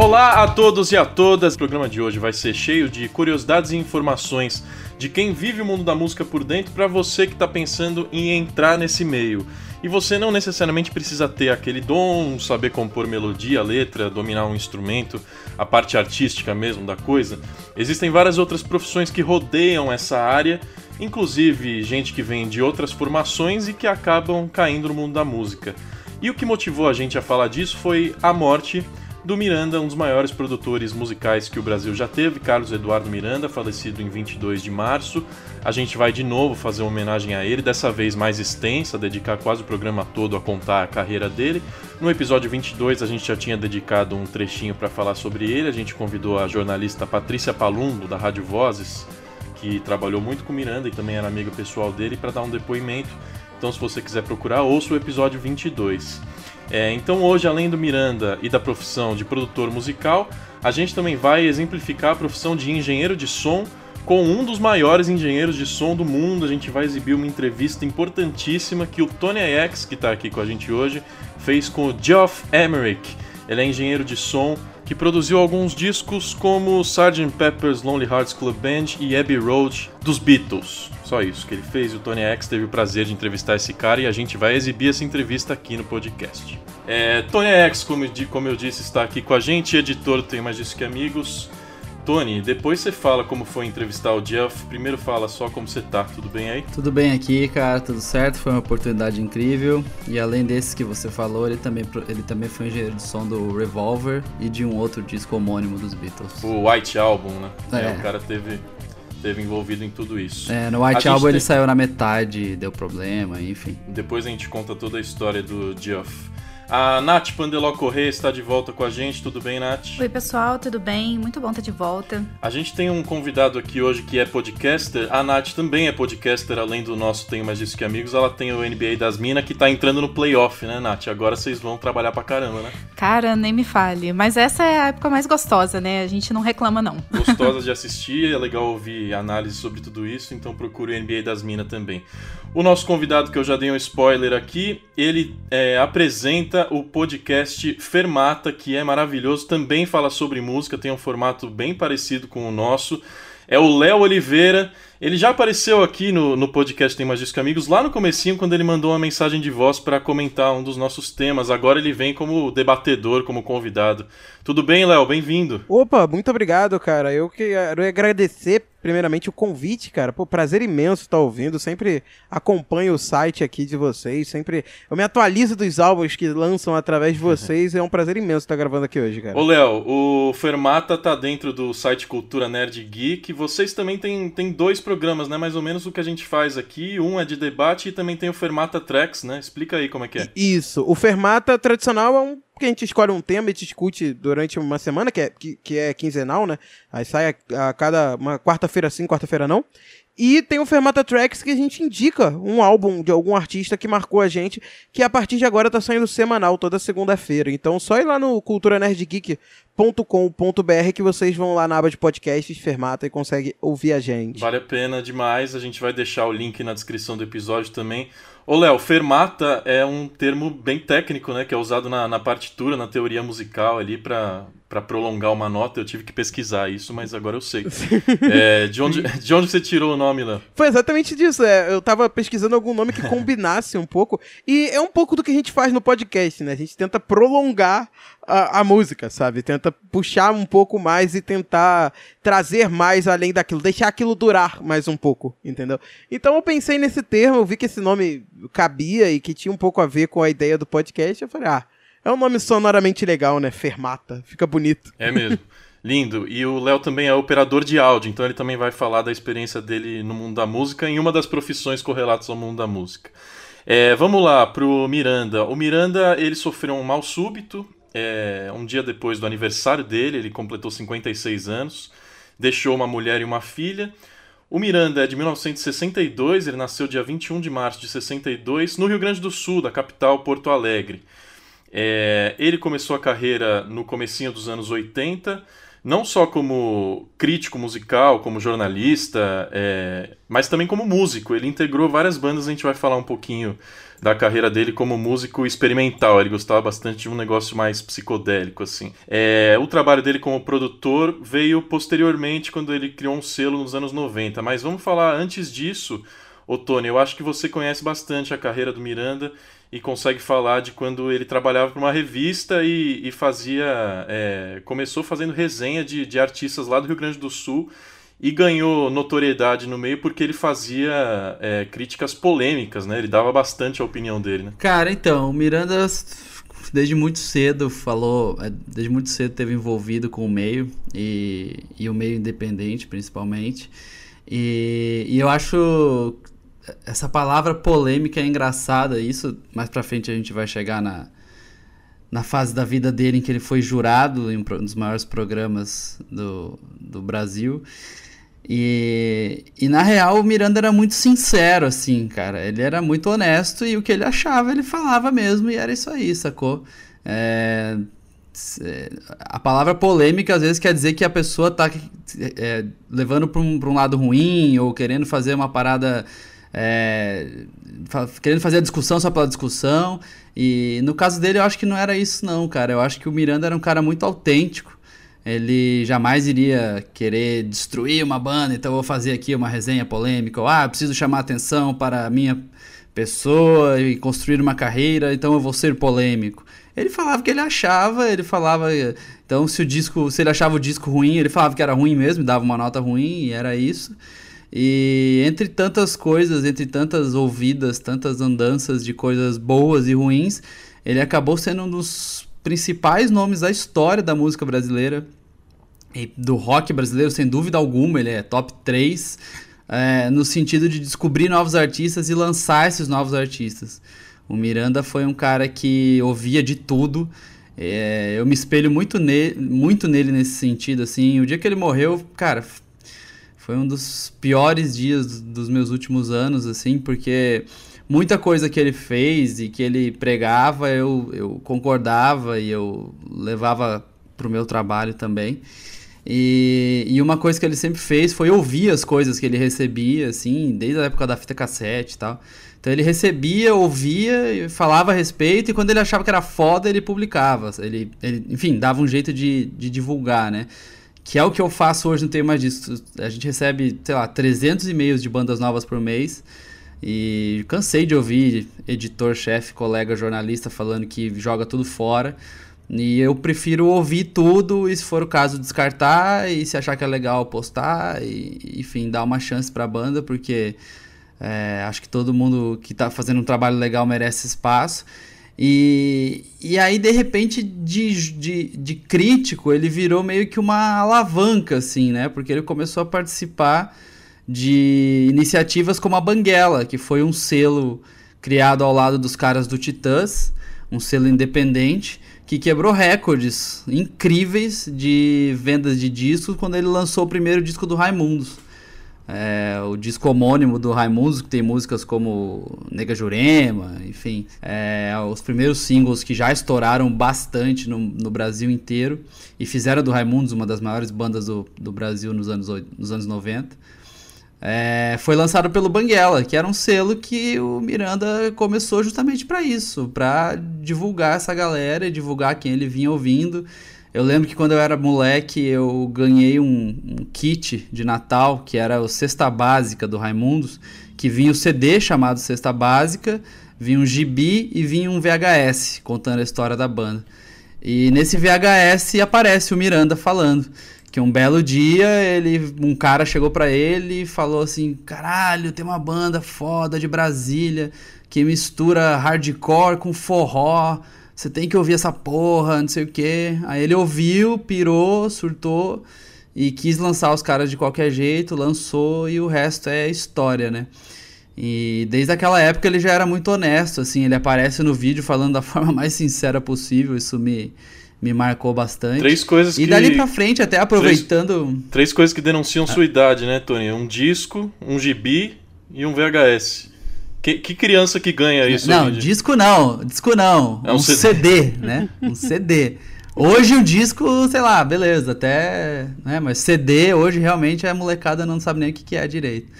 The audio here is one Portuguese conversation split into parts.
Olá a todos e a todas. O programa de hoje vai ser cheio de curiosidades e informações de quem vive o mundo da música por dentro para você que está pensando em entrar nesse meio. E você não necessariamente precisa ter aquele dom, saber compor melodia, letra, dominar um instrumento, a parte artística mesmo da coisa. Existem várias outras profissões que rodeiam essa área, inclusive gente que vem de outras formações e que acabam caindo no mundo da música. E o que motivou a gente a falar disso foi a morte do Miranda, um dos maiores produtores musicais que o Brasil já teve, Carlos Eduardo Miranda, falecido em 22 de março. A gente vai de novo fazer uma homenagem a ele, dessa vez mais extensa, dedicar quase o programa todo a contar a carreira dele. No episódio 22 a gente já tinha dedicado um trechinho para falar sobre ele, a gente convidou a jornalista Patrícia Palumbo, da Rádio Vozes, que trabalhou muito com Miranda e também era amiga pessoal dele, para dar um depoimento. Então, se você quiser procurar, ouça o episódio 22. É, então hoje, além do Miranda e da profissão de produtor musical, a gente também vai exemplificar a profissão de engenheiro de som com um dos maiores engenheiros de som do mundo. A gente vai exibir uma entrevista importantíssima que o Tony Ajax, que está aqui com a gente hoje, fez com o Geoff Emerick. Ele é engenheiro de som que produziu alguns discos como Sgt. Pepper's Lonely Hearts Club Band e Abbey Road dos Beatles. Só isso que ele fez. O Tony X teve o prazer de entrevistar esse cara e a gente vai exibir essa entrevista aqui no podcast. É, Tony X, como, como eu disse, está aqui com a gente, editor Tem Mais Disso Que Amigos. Tony, depois você fala como foi entrevistar o Jeff. Primeiro fala só como você tá, tudo bem aí? Tudo bem aqui, cara, tudo certo. Foi uma oportunidade incrível. E além desses que você falou, ele também, ele também foi engenheiro de som do Revolver e de um outro disco homônimo dos Beatles. O White Album, né? É, é o cara teve teve envolvido em tudo isso. É, no White Album tem... ele saiu na metade, deu problema, enfim. Depois a gente conta toda a história do Geoff. A Nath Pandeló Corrêa está de volta com a gente. Tudo bem, Nath? Oi, pessoal, tudo bem? Muito bom estar de volta. A gente tem um convidado aqui hoje que é podcaster. A Nath também é podcaster, além do nosso Tenho Mais Disso Que Amigos. Ela tem o NBA das Minas que está entrando no playoff, né, Nath? Agora vocês vão trabalhar pra caramba, né? Cara, nem me fale. Mas essa é a época mais gostosa, né? A gente não reclama, não. Gostosa de assistir, é legal ouvir análise sobre tudo isso, então procure o NBA das Minas também. O nosso convidado, que eu já dei um spoiler aqui, ele é, apresenta o podcast Fermata, que é maravilhoso, também fala sobre música, tem um formato bem parecido com o nosso. É o Léo Oliveira. Ele já apareceu aqui no, no podcast Tem Mais Disco Amigos, lá no comecinho, quando ele mandou uma mensagem de voz para comentar um dos nossos temas. Agora ele vem como debatedor, como convidado. Tudo bem, Léo? Bem-vindo. Opa, muito obrigado, cara. Eu quero agradecer primeiramente o convite, cara. Pô, prazer imenso estar ouvindo. Sempre acompanho o site aqui de vocês. Sempre eu me atualizo dos álbuns que lançam através de vocês. é um prazer imenso estar gravando aqui hoje, cara. Ô, Léo, o Fermata tá dentro do site Cultura Nerd Geek. Vocês também têm, têm dois programas, né? Mais ou menos o que a gente faz aqui. Um é de debate e também tem o Fermata Tracks, né? Explica aí como é que é. Isso. O Fermata tradicional é um que a gente escolhe um tema e discute durante uma semana, que é, que, que é quinzenal, né? Aí sai a, a cada uma quarta-feira sim, quarta-feira não. E tem o Fermata Tracks que a gente indica um álbum de algum artista que marcou a gente, que a partir de agora tá saindo semanal, toda segunda-feira. Então só ir lá no culturanerdgeek.com.br que vocês vão lá na aba de podcasts Fermata e conseguem ouvir a gente. Vale a pena demais, a gente vai deixar o link na descrição do episódio também. Ô, Léo, fermata é um termo bem técnico, né? Que é usado na, na partitura, na teoria musical ali para prolongar uma nota. Eu tive que pesquisar isso, mas agora eu sei. É, de, onde, de onde você tirou o nome, Léo? Foi exatamente disso. É, eu tava pesquisando algum nome que combinasse um pouco. E é um pouco do que a gente faz no podcast, né? A gente tenta prolongar a, a, música, sabe? Tenta puxar um pouco mais e tentar trazer mais além daquilo, deixar aquilo durar mais um pouco, entendeu? Então eu pensei nesse termo, eu vi que esse nome cabia e que tinha um pouco a ver com a ideia do podcast, eu falei, ah, é um nome sonoramente legal, né? Fermata, fica bonito. É mesmo. Lindo. E o Léo também é operador de áudio, então ele também vai falar da experiência dele no mundo da música em uma das profissões correlatas ao mundo da música. É, vamos lá pro Miranda. O Miranda ele sofreu um mal súbito é, um dia depois do aniversário dele, ele completou 56 anos, deixou uma mulher e uma filha. O Miranda é de 1962, ele nasceu dia 21 de março de 62, no Rio Grande do Sul, da capital Porto Alegre. É, ele começou a carreira no comecinho dos anos 80, não só como crítico musical, como jornalista, é, mas também como músico. Ele integrou várias bandas, a gente vai falar um pouquinho da carreira dele como músico experimental. Ele gostava bastante de um negócio mais psicodélico, assim. É, o trabalho dele como produtor veio posteriormente, quando ele criou um selo nos anos 90. Mas vamos falar antes disso, ô Tony, eu acho que você conhece bastante a carreira do Miranda e consegue falar de quando ele trabalhava para uma revista e, e fazia. É, começou fazendo resenha de, de artistas lá do Rio Grande do Sul e ganhou notoriedade no meio porque ele fazia é, críticas polêmicas, né? Ele dava bastante a opinião dele, né? Cara, então, o Miranda desde muito cedo falou, é, desde muito cedo teve envolvido com o meio e, e o meio independente principalmente. E, e eu acho essa palavra polêmica é engraçada, isso mais pra frente a gente vai chegar na, na fase da vida dele em que ele foi jurado em um dos maiores programas do, do Brasil. E, e na real o Miranda era muito sincero, assim, cara. Ele era muito honesto e o que ele achava ele falava mesmo e era isso aí, sacou? É, a palavra polêmica às vezes quer dizer que a pessoa tá é, levando para um, um lado ruim ou querendo fazer uma parada é, querendo fazer a discussão só pela discussão. E no caso dele, eu acho que não era isso, não, cara. Eu acho que o Miranda era um cara muito autêntico. Ele jamais iria querer destruir uma banda, então eu vou fazer aqui uma resenha polêmica. Ou, ah, preciso chamar atenção para a minha pessoa e construir uma carreira, então eu vou ser polêmico. Ele falava que ele achava, ele falava. Então, se o disco. Se ele achava o disco ruim, ele falava que era ruim mesmo, dava uma nota ruim, e era isso. E entre tantas coisas, entre tantas ouvidas, tantas andanças de coisas boas e ruins, ele acabou sendo um dos principais nomes da história da música brasileira e do rock brasileiro, sem dúvida alguma. Ele é top 3 é, no sentido de descobrir novos artistas e lançar esses novos artistas. O Miranda foi um cara que ouvia de tudo. É, eu me espelho muito, ne muito nele nesse sentido. assim. O dia que ele morreu, cara, foi um dos piores dias dos meus últimos anos, assim, porque muita coisa que ele fez e que ele pregava eu, eu concordava e eu levava para o meu trabalho também. E, e uma coisa que ele sempre fez foi ouvir as coisas que ele recebia, assim, desde a época da fita cassete e tal. Então ele recebia, ouvia, falava a respeito, e quando ele achava que era foda, ele publicava. Ele, ele enfim, dava um jeito de, de divulgar, né? Que é o que eu faço hoje, não tenho mais disso. A gente recebe, sei lá, 300 e-mails de bandas novas por mês. E cansei de ouvir editor, chefe, colega, jornalista falando que joga tudo fora. E eu prefiro ouvir tudo e, se for o caso, descartar. E se achar que é legal, postar. E, enfim, dar uma chance pra banda, porque é, acho que todo mundo que tá fazendo um trabalho legal merece espaço. E, e aí, de repente, de, de, de crítico, ele virou meio que uma alavanca, assim, né? Porque ele começou a participar de iniciativas como a Banguela, que foi um selo criado ao lado dos caras do Titãs, um selo independente, que quebrou recordes incríveis de vendas de discos quando ele lançou o primeiro disco do Raimundos. É, o disco homônimo do Raimundos, que tem músicas como Nega Jurema, enfim, é, os primeiros singles que já estouraram bastante no, no, Brasil inteiro e fizeram do Raimundos uma das maiores bandas do, do Brasil nos anos, nos anos 90. É, foi lançado pelo Banguela, que era um selo que o Miranda começou justamente para isso, para divulgar essa galera divulgar quem ele vinha ouvindo. Eu lembro que quando eu era moleque, eu ganhei um, um, kit de Natal, que era o Cesta Básica do Raimundos, que vinha o CD chamado Cesta Básica, vinha um gibi e vinha um VHS contando a história da banda. E nesse VHS aparece o Miranda falando que um belo dia ele um cara chegou para ele e falou assim: "Caralho, tem uma banda foda de Brasília que mistura hardcore com forró" você tem que ouvir essa porra, não sei o quê. Aí ele ouviu, pirou, surtou e quis lançar os caras de qualquer jeito, lançou e o resto é história, né? E desde aquela época ele já era muito honesto, assim, ele aparece no vídeo falando da forma mais sincera possível, isso me, me marcou bastante. Três coisas e que... dali pra frente, até aproveitando... Três, três coisas que denunciam ah. sua idade, né, Tony? Um disco, um gibi e um VHS. Que, que, criança que ganha isso? Não, disco não, disco não. É um, um CD. CD. né? Um CD. Hoje o disco, sei lá, beleza, até. Né, mas CD, hoje realmente a molecada não sabe nem o que, que é direito.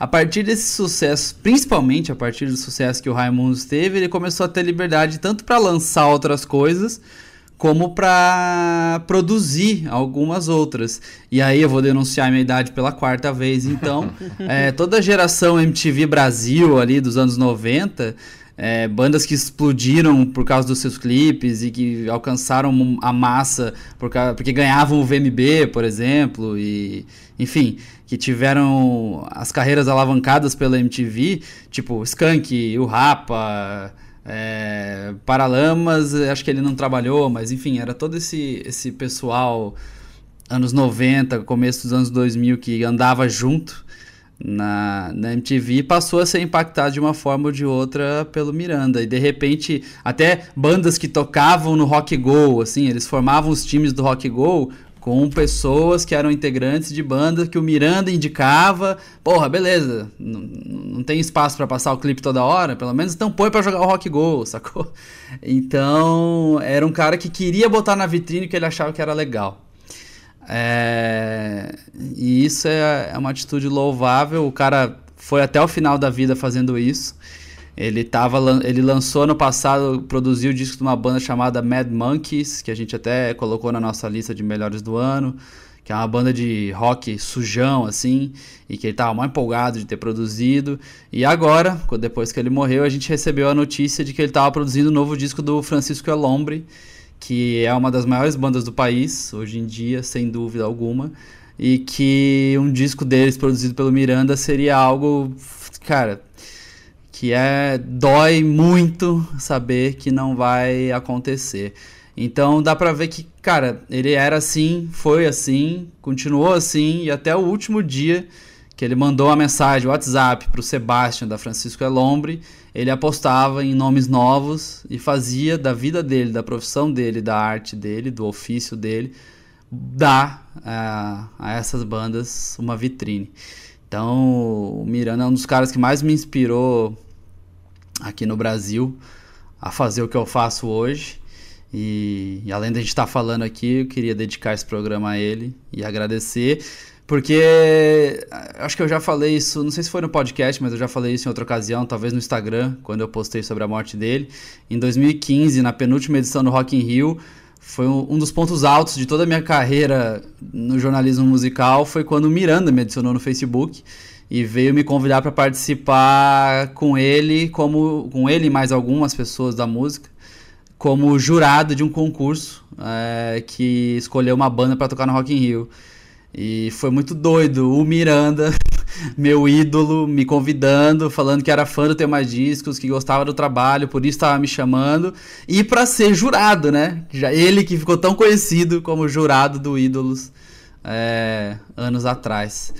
A partir desse sucesso, principalmente a partir do sucesso que o Raimundos teve, ele começou a ter liberdade tanto para lançar outras coisas, como para produzir algumas outras. E aí eu vou denunciar a minha idade pela quarta vez. Então, é, toda a geração MTV Brasil ali dos anos 90 é, bandas que explodiram por causa dos seus clipes e que alcançaram a massa por causa, porque ganhavam o VMB, por exemplo, e enfim, que tiveram as carreiras alavancadas pela MTV, tipo Skank, o Rapa, é, Paralamas, acho que ele não trabalhou, mas enfim, era todo esse, esse pessoal anos 90, começo dos anos 2000 que andava junto na, na MTV passou a ser impactado de uma forma ou de outra pelo Miranda. E de repente, até bandas que tocavam no Rock Go, assim, eles formavam os times do Rock Go com pessoas que eram integrantes de bandas que o Miranda indicava. Porra, beleza, não, tem espaço para passar o clipe toda hora, pelo menos então põe para jogar o Rock Go, sacou? Então, era um cara que queria botar na vitrine que ele achava que era legal. É, e isso é, é uma atitude louvável. O cara foi até o final da vida fazendo isso. Ele, tava, ele lançou no passado, produziu o disco de uma banda chamada Mad Monkeys, que a gente até colocou na nossa lista de melhores do ano, que é uma banda de rock sujão, assim, e que ele estava mais empolgado de ter produzido. E agora, depois que ele morreu, a gente recebeu a notícia de que ele estava produzindo o um novo disco do Francisco Elombre, que é uma das maiores bandas do país, hoje em dia, sem dúvida alguma, e que um disco deles produzido pelo Miranda seria algo, cara, que é dói muito saber que não vai acontecer. Então dá pra ver que, cara, ele era assim, foi assim, continuou assim e até o último dia que ele mandou uma mensagem, WhatsApp, para o Sebastian da Francisco Elombre, ele apostava em nomes novos e fazia da vida dele, da profissão dele, da arte dele, do ofício dele, dar a, a essas bandas uma vitrine. Então, o Miranda é um dos caras que mais me inspirou aqui no Brasil a fazer o que eu faço hoje. E, e além de a gente estar tá falando aqui, eu queria dedicar esse programa a ele e agradecer. Porque acho que eu já falei isso, não sei se foi no podcast, mas eu já falei isso em outra ocasião, talvez no Instagram, quando eu postei sobre a morte dele. Em 2015, na penúltima edição do Rock in Rio, foi um dos pontos altos de toda a minha carreira no jornalismo musical, foi quando Miranda me adicionou no Facebook e veio me convidar para participar com ele, como com ele e mais algumas pessoas da música, como jurado de um concurso é, que escolheu uma banda para tocar no Rock in Rio. E foi muito doido. O Miranda, meu ídolo, me convidando, falando que era fã do Ter Mais Discos, que gostava do trabalho, por isso estava me chamando. E para ser jurado, né? Já ele que ficou tão conhecido como jurado do Ídolos é, anos atrás.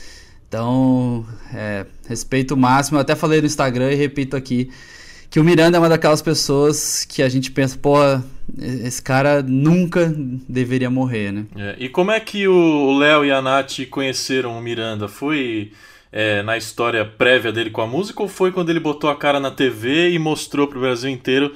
Então, é, respeito máximo. Eu até falei no Instagram e repito aqui que o Miranda é uma daquelas pessoas que a gente pensa, pô, esse cara nunca deveria morrer, né? É, e como é que o Léo e a Nath conheceram o Miranda? Foi é, na história prévia dele com a música ou foi quando ele botou a cara na TV e mostrou pro Brasil inteiro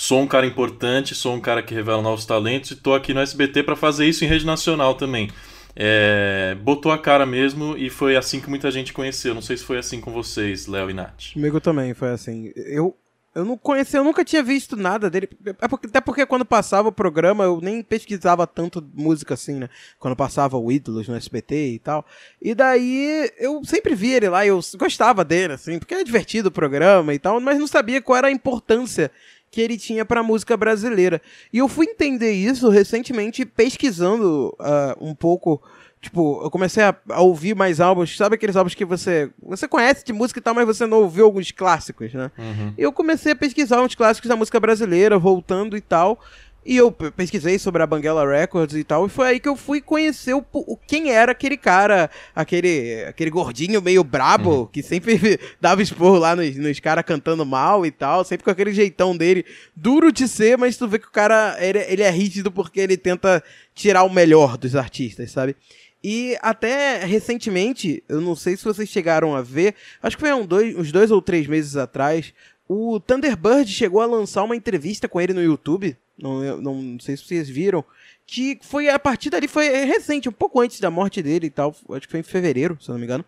sou um cara importante, sou um cara que revela novos talentos e tô aqui no SBT para fazer isso em rede nacional também. É, botou a cara mesmo e foi assim que muita gente conheceu. Não sei se foi assim com vocês, Léo e Nath. Comigo também foi assim. Eu, eu não conhecia, eu nunca tinha visto nada dele. É até porque quando passava o programa eu nem pesquisava tanto música assim, né? Quando passava o Ídolos no SBT e tal. E daí eu sempre via ele lá eu gostava dele, assim, porque é divertido o programa e tal, mas não sabia qual era a importância que ele tinha para a música brasileira. E eu fui entender isso recentemente pesquisando uh, um pouco Tipo, eu comecei a, a, ouvir mais álbuns. Sabe aqueles álbuns que você você conhece de música e tal, mas você não ouviu alguns clássicos, né? Uhum. Eu comecei a pesquisar uns clássicos da música brasileira, voltando e tal. E eu pesquisei sobre a Banguela Records e tal, e foi aí que eu fui conhecer o, o quem era aquele cara, aquele, aquele gordinho meio brabo, uhum. que sempre dava expor lá nos, nos caras cantando mal e tal, sempre com aquele jeitão dele, duro de ser, mas tu vê que o cara, ele, ele é rígido porque ele tenta tirar o melhor dos artistas, sabe? E até recentemente, eu não sei se vocês chegaram a ver, acho que foi um dois, uns dois ou três meses atrás, o Thunderbird chegou a lançar uma entrevista com ele no YouTube. Não, não, sei se vocês viram, que foi a partir dali, foi recente, um pouco antes da morte dele e tal, acho que foi em fevereiro, se eu não me engano.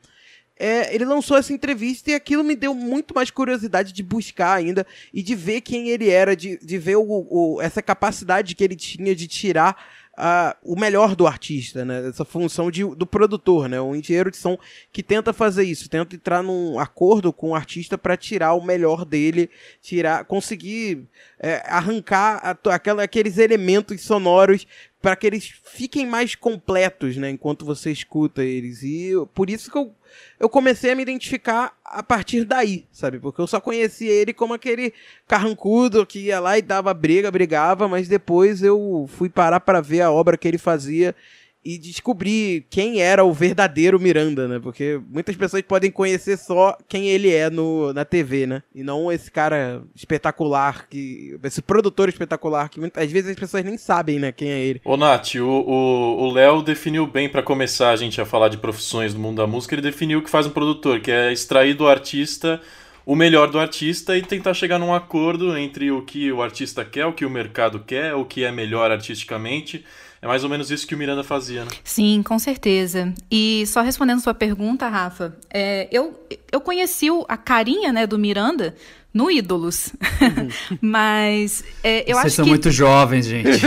É, ele lançou essa entrevista e aquilo me deu muito mais curiosidade de buscar ainda e de ver quem ele era, de, de ver o, o, essa capacidade que ele tinha de tirar uh, o melhor do artista, né? Essa função de, do produtor, né? Um engenheiro de som que tenta fazer isso, tenta entrar num acordo com o artista para tirar o melhor dele, tirar, conseguir é, arrancar a, aquela, aqueles elementos sonoros para que eles fiquem mais completos, né? Enquanto você escuta eles. E por isso que eu eu comecei a me identificar a partir daí, sabe? Porque eu só conhecia ele como aquele carrancudo que ia lá e dava briga, brigava, mas depois eu fui parar para ver a obra que ele fazia e descobrir quem era o verdadeiro Miranda, né? Porque muitas pessoas podem conhecer só quem ele é no, na TV, né? E não esse cara espetacular, que esse produtor espetacular, que muitas vezes as pessoas nem sabem, né, quem é ele. Ô, Nath, o Léo definiu bem para começar a gente a falar de profissões do mundo da música, ele definiu o que faz um produtor, que é extrair do artista o melhor do artista e tentar chegar num acordo entre o que o artista quer, o que o mercado quer, o que é melhor artisticamente é mais ou menos isso que o Miranda fazia, né? Sim, com certeza. E só respondendo sua pergunta, Rafa, é, eu, eu conheci a carinha né, do Miranda no Ídolos. Uhum. Mas é, eu Vocês acho são que... muito jovens, gente.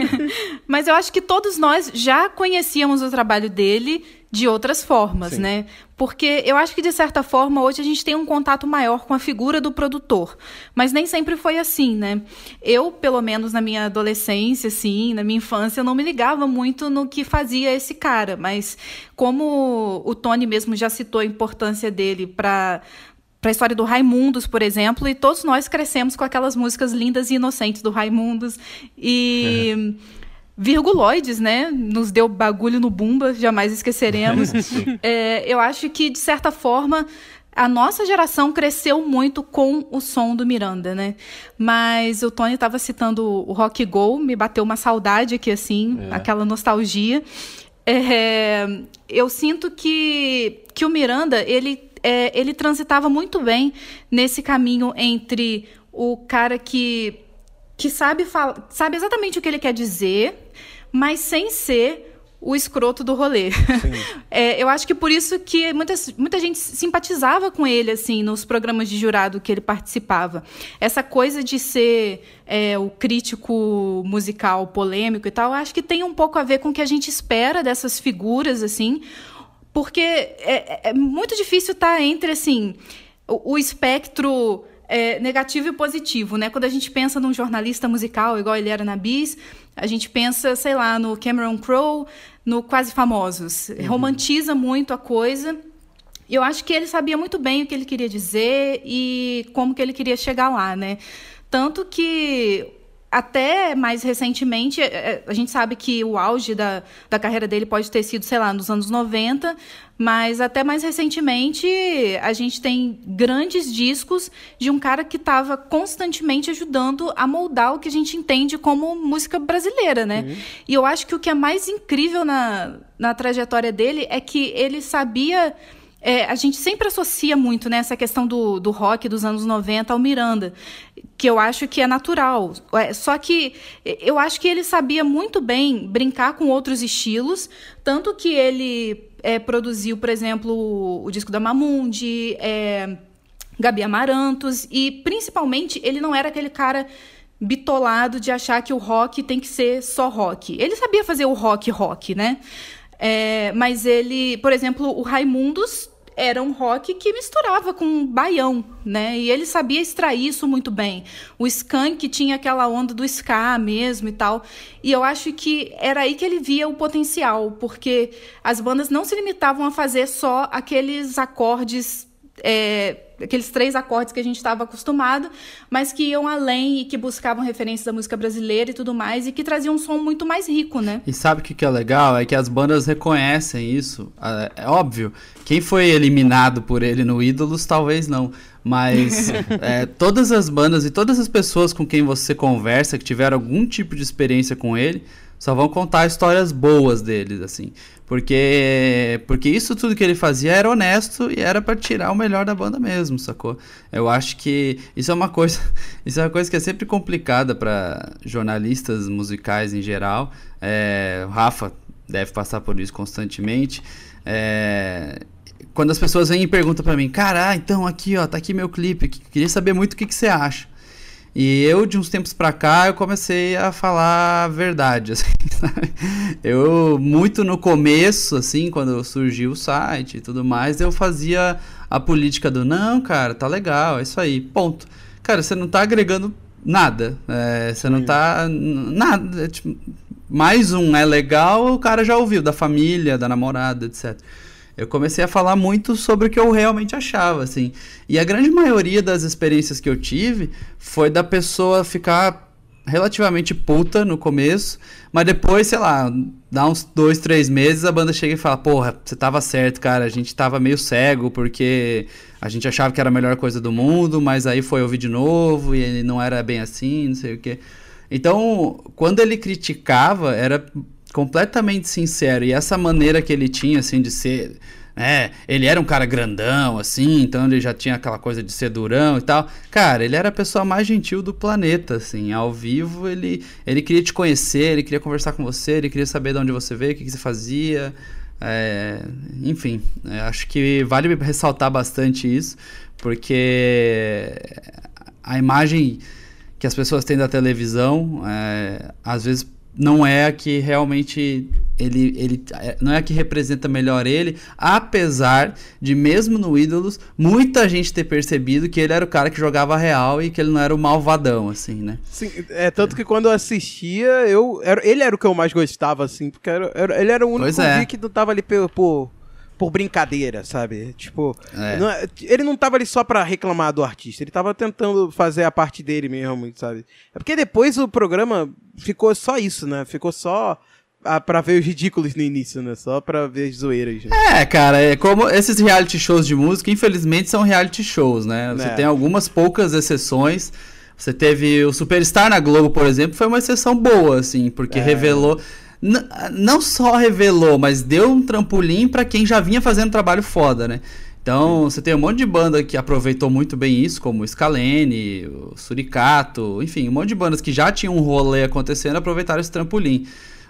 Mas eu acho que todos nós já conhecíamos o trabalho dele de outras formas, Sim. né? Porque eu acho que, de certa forma, hoje a gente tem um contato maior com a figura do produtor. Mas nem sempre foi assim, né? Eu, pelo menos na minha adolescência, assim, na minha infância, não me ligava muito no que fazia esse cara. Mas como o Tony mesmo já citou a importância dele para para a história do Raimundos, por exemplo, e todos nós crescemos com aquelas músicas lindas e inocentes do Raimundos. E. Uhum. Virguloides, né? Nos deu bagulho no bumba, jamais esqueceremos. é, eu acho que, de certa forma, a nossa geração cresceu muito com o som do Miranda, né? Mas o Tony estava citando o Rock Go, me bateu uma saudade aqui, assim, é. aquela nostalgia. É, eu sinto que, que o Miranda, ele, é, ele transitava muito bem nesse caminho entre o cara que que sabe, sabe exatamente o que ele quer dizer, mas sem ser o escroto do rolê. é, eu acho que por isso que muita, muita gente simpatizava com ele, assim, nos programas de jurado que ele participava. Essa coisa de ser é, o crítico musical polêmico e tal, acho que tem um pouco a ver com o que a gente espera dessas figuras, assim, porque é, é muito difícil estar entre, assim, o, o espectro é, negativo e positivo, né? Quando a gente pensa num jornalista musical, igual ele era na Bis, a gente pensa, sei lá, no Cameron Crowe, no Quase Famosos. Uhum. Romantiza muito a coisa. E eu acho que ele sabia muito bem o que ele queria dizer e como que ele queria chegar lá, né? Tanto que até mais recentemente, é, é, a gente sabe que o auge da, da carreira dele pode ter sido, sei lá, nos anos 90, mas até mais recentemente a gente tem grandes discos de um cara que estava constantemente ajudando a moldar o que a gente entende como música brasileira, né? Uhum. E eu acho que o que é mais incrível na, na trajetória dele é que ele sabia é, a gente sempre associa muito né, essa questão do, do rock dos anos 90 ao Miranda, que eu acho que é natural. É, só que eu acho que ele sabia muito bem brincar com outros estilos, tanto que ele é, produziu, por exemplo, o disco da Mamundi, é, Gabi Amarantos, e principalmente ele não era aquele cara bitolado de achar que o rock tem que ser só rock. Ele sabia fazer o rock rock, né? É, mas ele, por exemplo, o Raimundos era um rock que misturava com baião, né? E ele sabia extrair isso muito bem. O Skank tinha aquela onda do ska mesmo e tal. E eu acho que era aí que ele via o potencial, porque as bandas não se limitavam a fazer só aqueles acordes é, aqueles três acordes que a gente estava acostumado, mas que iam além e que buscavam referências da música brasileira e tudo mais, e que traziam um som muito mais rico, né? E sabe o que, que é legal? É que as bandas reconhecem isso. É óbvio, quem foi eliminado por ele no Ídolos, talvez não. Mas é, todas as bandas e todas as pessoas com quem você conversa, que tiveram algum tipo de experiência com ele, só vão contar histórias boas deles, assim. Porque, porque isso tudo que ele fazia era honesto e era para tirar o melhor da banda mesmo, sacou? Eu acho que isso é uma coisa, isso é uma coisa que é sempre complicada para jornalistas musicais em geral. É, o Rafa deve passar por isso constantemente. É, quando as pessoas vêm e perguntam para mim, cara, ah, então aqui, ó, tá aqui meu clipe, queria saber muito o que, que você acha. E eu, de uns tempos pra cá, eu comecei a falar a verdade, assim, sabe? Eu, muito no começo, assim, quando surgiu o site e tudo mais, eu fazia a política do, não, cara, tá legal, é isso aí, ponto. Cara, você não tá agregando nada, é, você não tá, nada, é, tipo, mais um é legal, o cara já ouviu, da família, da namorada, etc. Eu comecei a falar muito sobre o que eu realmente achava, assim. E a grande maioria das experiências que eu tive foi da pessoa ficar relativamente puta no começo, mas depois, sei lá, dá uns dois, três meses, a banda chega e fala: Porra, você tava certo, cara, a gente tava meio cego porque a gente achava que era a melhor coisa do mundo, mas aí foi ouvir de novo e não era bem assim, não sei o quê. Então, quando ele criticava, era completamente sincero. E essa maneira que ele tinha, assim, de ser. né ele era um cara grandão, assim, então ele já tinha aquela coisa de ser durão e tal. Cara, ele era a pessoa mais gentil do planeta, assim. Ao vivo, ele, ele queria te conhecer, ele queria conversar com você, ele queria saber de onde você veio, o que, que você fazia. É, enfim, é, acho que vale ressaltar bastante isso, porque a imagem que as pessoas têm da televisão, é, às vezes não é a que realmente ele, ele é, não é a que representa melhor ele, apesar de mesmo no Ídolos muita gente ter percebido que ele era o cara que jogava real e que ele não era o malvadão assim, né? Sim, é tanto que quando eu assistia, eu era, ele era o que eu mais gostava assim, porque era, era ele era o único é. que não tava ali por, por por brincadeira, sabe? Tipo, é. não, é, ele não tava ali só pra reclamar do artista, ele tava tentando fazer a parte dele mesmo, sabe? É porque depois o programa ficou só isso, né? Ficou só a, pra ver os ridículos no início, né? Só pra ver as zoeiras. Né? É, cara, é como esses reality shows de música, infelizmente são reality shows, né? Você é. tem algumas poucas exceções. Você teve o Superstar na Globo, por exemplo, foi uma exceção boa, assim, porque é. revelou não só revelou, mas deu um trampolim para quem já vinha fazendo trabalho foda, né? Então, você tem um monte de banda que aproveitou muito bem isso, como o Scalene, o Suricato, enfim, um monte de bandas que já tinham um rolê acontecendo aproveitaram esse trampolim.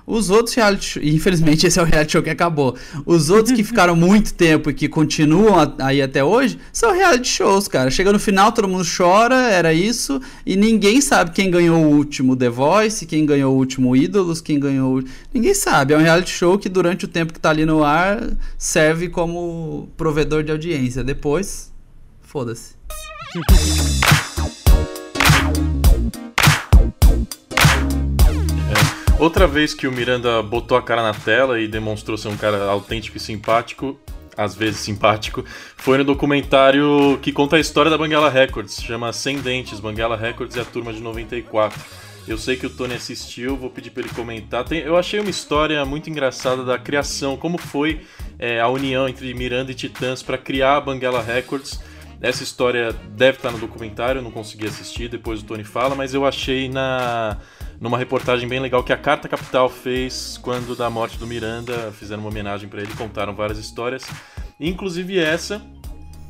Os outros reality shows, infelizmente esse é o reality show que acabou. Os outros que ficaram muito tempo e que continuam aí até hoje são reality shows, cara. Chega no final, todo mundo chora, era isso, e ninguém sabe quem ganhou o último The Voice, quem ganhou o último Ídolos, quem ganhou. Ninguém sabe. É um reality show que durante o tempo que tá ali no ar serve como provedor de audiência. Depois, foda-se. Outra vez que o Miranda botou a cara na tela e demonstrou ser um cara autêntico e simpático, às vezes simpático, foi no documentário que conta a história da Banguela Records, chama Sem Dentes, Banguela Records e a Turma de 94. Eu sei que o Tony assistiu, vou pedir para ele comentar. Tem, eu achei uma história muito engraçada da criação, como foi é, a união entre Miranda e Titãs para criar a Banguela Records. Essa história deve estar no documentário, eu não consegui assistir, depois o Tony fala, mas eu achei na numa reportagem bem legal que a Carta Capital fez quando da morte do Miranda, fizeram uma homenagem para ele, contaram várias histórias, inclusive essa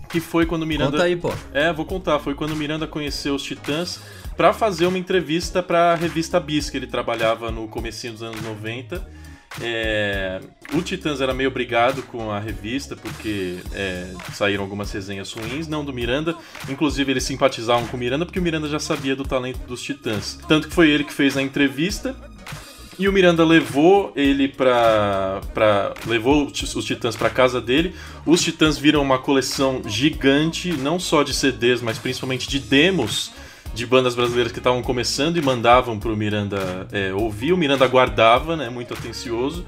que foi quando o Miranda Conta aí, pô. É, vou contar, foi quando Miranda conheceu os Titãs para fazer uma entrevista para a revista Bis, que ele trabalhava no comecinho dos anos 90 é, o Titãs era meio obrigado com a revista, porque é, saíram algumas resenhas ruins, não do Miranda. Inclusive, eles simpatizavam com o Miranda porque o Miranda já sabia do talento dos Titãs. Tanto que foi ele que fez a entrevista. E o Miranda levou ele pra. pra levou os Titãs pra casa dele. Os Titãs viram uma coleção gigante, não só de CDs, mas principalmente de demos de bandas brasileiras que estavam começando e mandavam pro Miranda é, ouvir. O Miranda guardava, né, muito atencioso.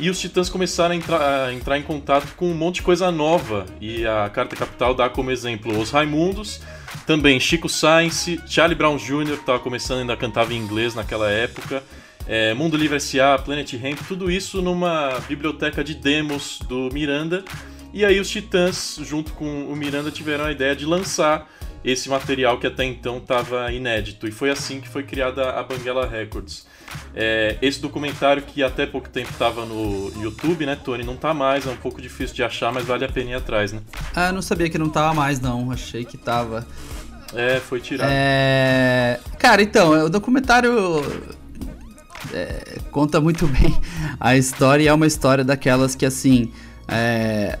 E os Titãs começaram a entrar, a entrar, em contato com um monte de coisa nova. E a Carta Capital dá como exemplo os Raimundos, também Chico Science, Charlie Brown Jr., que estava começando ainda cantava em inglês naquela época, é, Mundo Livre S.A., Planet Hemp, tudo isso numa biblioteca de demos do Miranda. E aí os Titãs, junto com o Miranda, tiveram a ideia de lançar esse material que até então estava inédito. E foi assim que foi criada a Banguela Records. É, esse documentário que até pouco tempo estava no YouTube, né, Tony? Não tá mais, é um pouco difícil de achar, mas vale a pena ir atrás, né? Ah, eu não sabia que não tava mais, não. Achei que tava. É, foi tirado. É... Cara, então, o documentário é, conta muito bem a história e é uma história daquelas que, assim, é,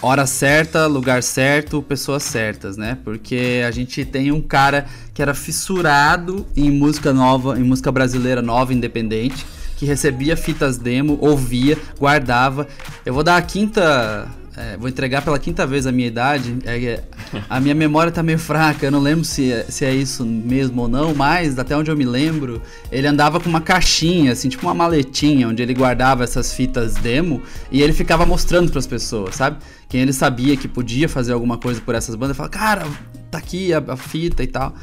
hora certa, lugar certo, pessoas certas, né? Porque a gente tem um cara que era fissurado em música nova, em música brasileira nova, independente, que recebia fitas demo, ouvia, guardava. Eu vou dar a quinta é, vou entregar pela quinta vez a minha idade. É, é, a minha memória tá meio fraca, eu não lembro se, é, se é isso mesmo ou não, mas até onde eu me lembro, ele andava com uma caixinha, assim, tipo uma maletinha, onde ele guardava essas fitas demo e ele ficava mostrando para as pessoas, sabe? Quem ele sabia que podia fazer alguma coisa por essas bandas, falava, cara, tá aqui a, a fita e tal.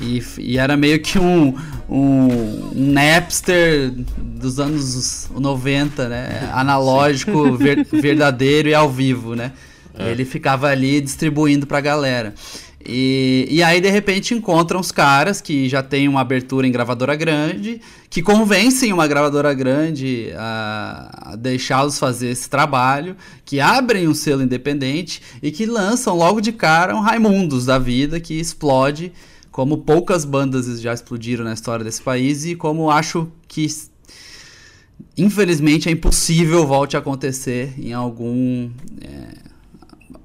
E, e, era meio que um, um, Napster dos anos 90, né? Analógico, ver, verdadeiro e ao vivo, né? É. Ele ficava ali distribuindo pra galera. E, e aí, de repente, encontram os caras que já têm uma abertura em gravadora grande, que convencem uma gravadora grande a, a deixá-los fazer esse trabalho, que abrem um selo independente e que lançam logo de cara um Raimundos da vida que explode como poucas bandas já explodiram na história desse país e como acho que infelizmente é impossível volte a acontecer em algum é,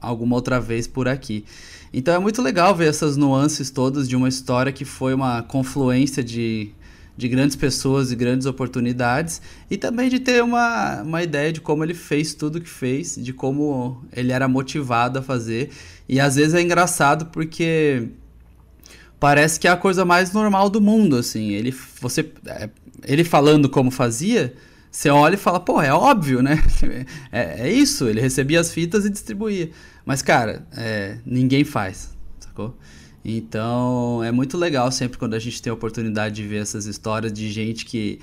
alguma outra vez por aqui. Então é muito legal ver essas nuances todas de uma história que foi uma confluência de, de grandes pessoas e grandes oportunidades e também de ter uma, uma ideia de como ele fez tudo que fez, de como ele era motivado a fazer. E às vezes é engraçado porque parece que é a coisa mais normal do mundo, assim. Ele, você, é, ele falando como fazia, você olha e fala, pô, é óbvio, né? É, é isso, ele recebia as fitas e distribuía. Mas, cara, é, ninguém faz, sacou? Então, é muito legal sempre quando a gente tem a oportunidade de ver essas histórias de gente que,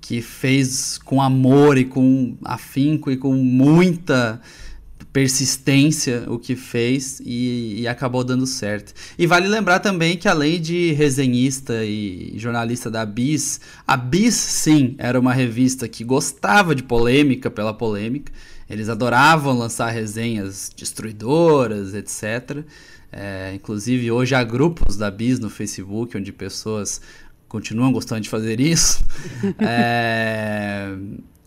que fez com amor e com afinco e com muita persistência o que fez e, e, acabou dando certo. E vale lembrar também que além de resenhista e jornalista da Bis, a Bis sim era uma revista que gostava de polêmica pela polêmica. Eles adoravam lançar resenhas destruidoras, etc. É, inclusive hoje há grupos da Bis no Facebook onde pessoas continuam gostando de fazer isso. é,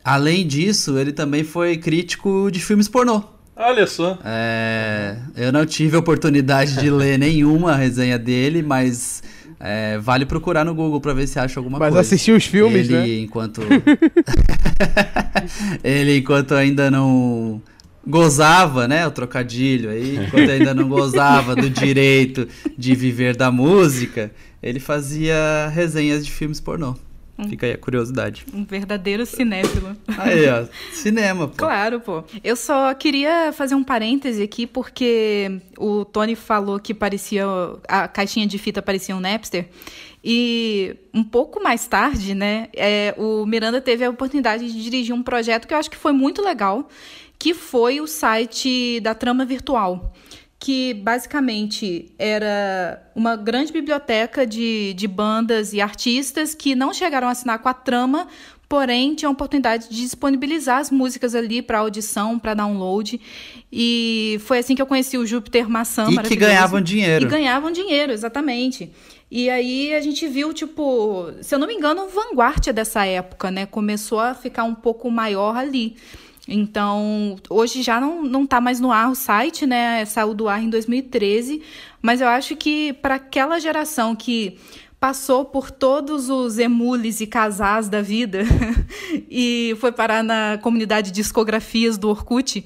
além disso, ele também foi crítico de filmes pornô. Olha só. É, eu não tive a oportunidade de ler nenhuma resenha dele, mas é, vale procurar no Google para ver se acha alguma mas coisa. Mas assistir os filmes, ele, né? Enquanto... ele, enquanto ainda não gozava, né? O trocadilho aí, enquanto ainda não gozava do direito de viver da música, ele fazia resenhas de filmes pornô. Fica aí a curiosidade. Um verdadeiro cinéfilo. Aí, ó. Cinema, pô. Claro, pô. Eu só queria fazer um parêntese aqui, porque o Tony falou que parecia. A caixinha de fita parecia um Napster. E um pouco mais tarde, né, é, o Miranda teve a oportunidade de dirigir um projeto que eu acho que foi muito legal, que foi o site da Trama Virtual que basicamente era uma grande biblioteca de, de bandas e artistas que não chegaram a assinar com a trama, porém tinham a oportunidade de disponibilizar as músicas ali para audição, para download. E foi assim que eu conheci o Júpiter Maçã. E que ganhavam dinheiro. E ganhavam dinheiro, exatamente. E aí a gente viu, tipo, se eu não me engano, o Vanguard dessa época, né? Começou a ficar um pouco maior ali. Então, hoje já não, não tá mais no ar o site, né? Saiu do ar em 2013, mas eu acho que para aquela geração que passou por todos os emules e casás da vida e foi parar na comunidade de discografias do Orkut,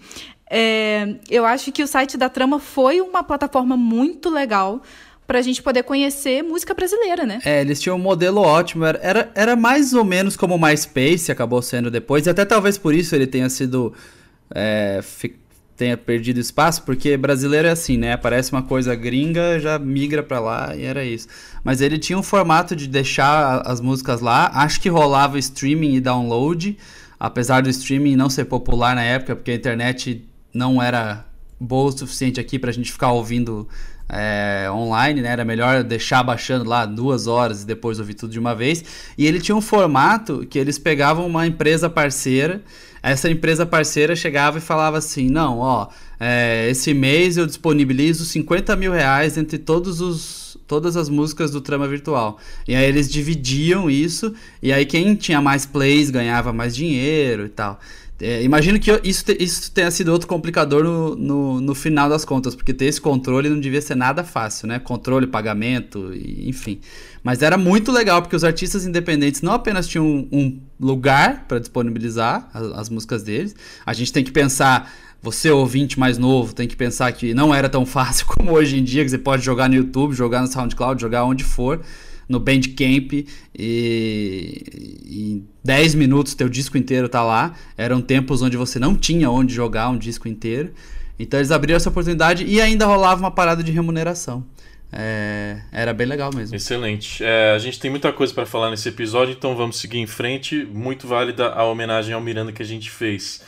é, eu acho que o site da Trama foi uma plataforma muito legal pra gente poder conhecer música brasileira, né? É, eles tinham um modelo ótimo, era, era, era mais ou menos como o MySpace acabou sendo depois, e até talvez por isso ele tenha sido. É, tenha perdido espaço, porque brasileiro é assim, né? Aparece uma coisa gringa, já migra para lá e era isso. Mas ele tinha um formato de deixar as músicas lá, acho que rolava streaming e download, apesar do streaming não ser popular na época, porque a internet não era boa o suficiente aqui pra gente ficar ouvindo é, online, né? Era melhor deixar baixando lá duas horas e depois ouvir tudo de uma vez. E ele tinha um formato que eles pegavam uma empresa parceira, essa empresa parceira chegava e falava assim: não, ó, é, esse mês eu disponibilizo 50 mil reais entre todos os todas as músicas do Trama Virtual. E aí eles dividiam isso, e aí quem tinha mais plays ganhava mais dinheiro e tal. É, imagino que isso, te, isso tenha sido outro complicador no, no, no, final das contas, porque ter esse controle não devia ser nada fácil, né? Controle, pagamento, enfim. Mas era muito legal, porque os artistas independentes não apenas tinham um, um lugar para disponibilizar as, as músicas deles, a gente tem que pensar você, ouvinte mais novo, tem que pensar que não era tão fácil como hoje em dia, que você pode jogar no YouTube, jogar no SoundCloud, jogar onde for no Bandcamp e em 10 minutos teu disco inteiro tá lá. Eram tempos onde você não tinha onde jogar um disco inteiro. Então eles abriram essa oportunidade e ainda rolava uma parada de remuneração. É, era bem legal mesmo. Excelente. É, a gente tem muita coisa para falar nesse episódio, então vamos seguir em frente. Muito válida a homenagem ao Miranda que a gente fez.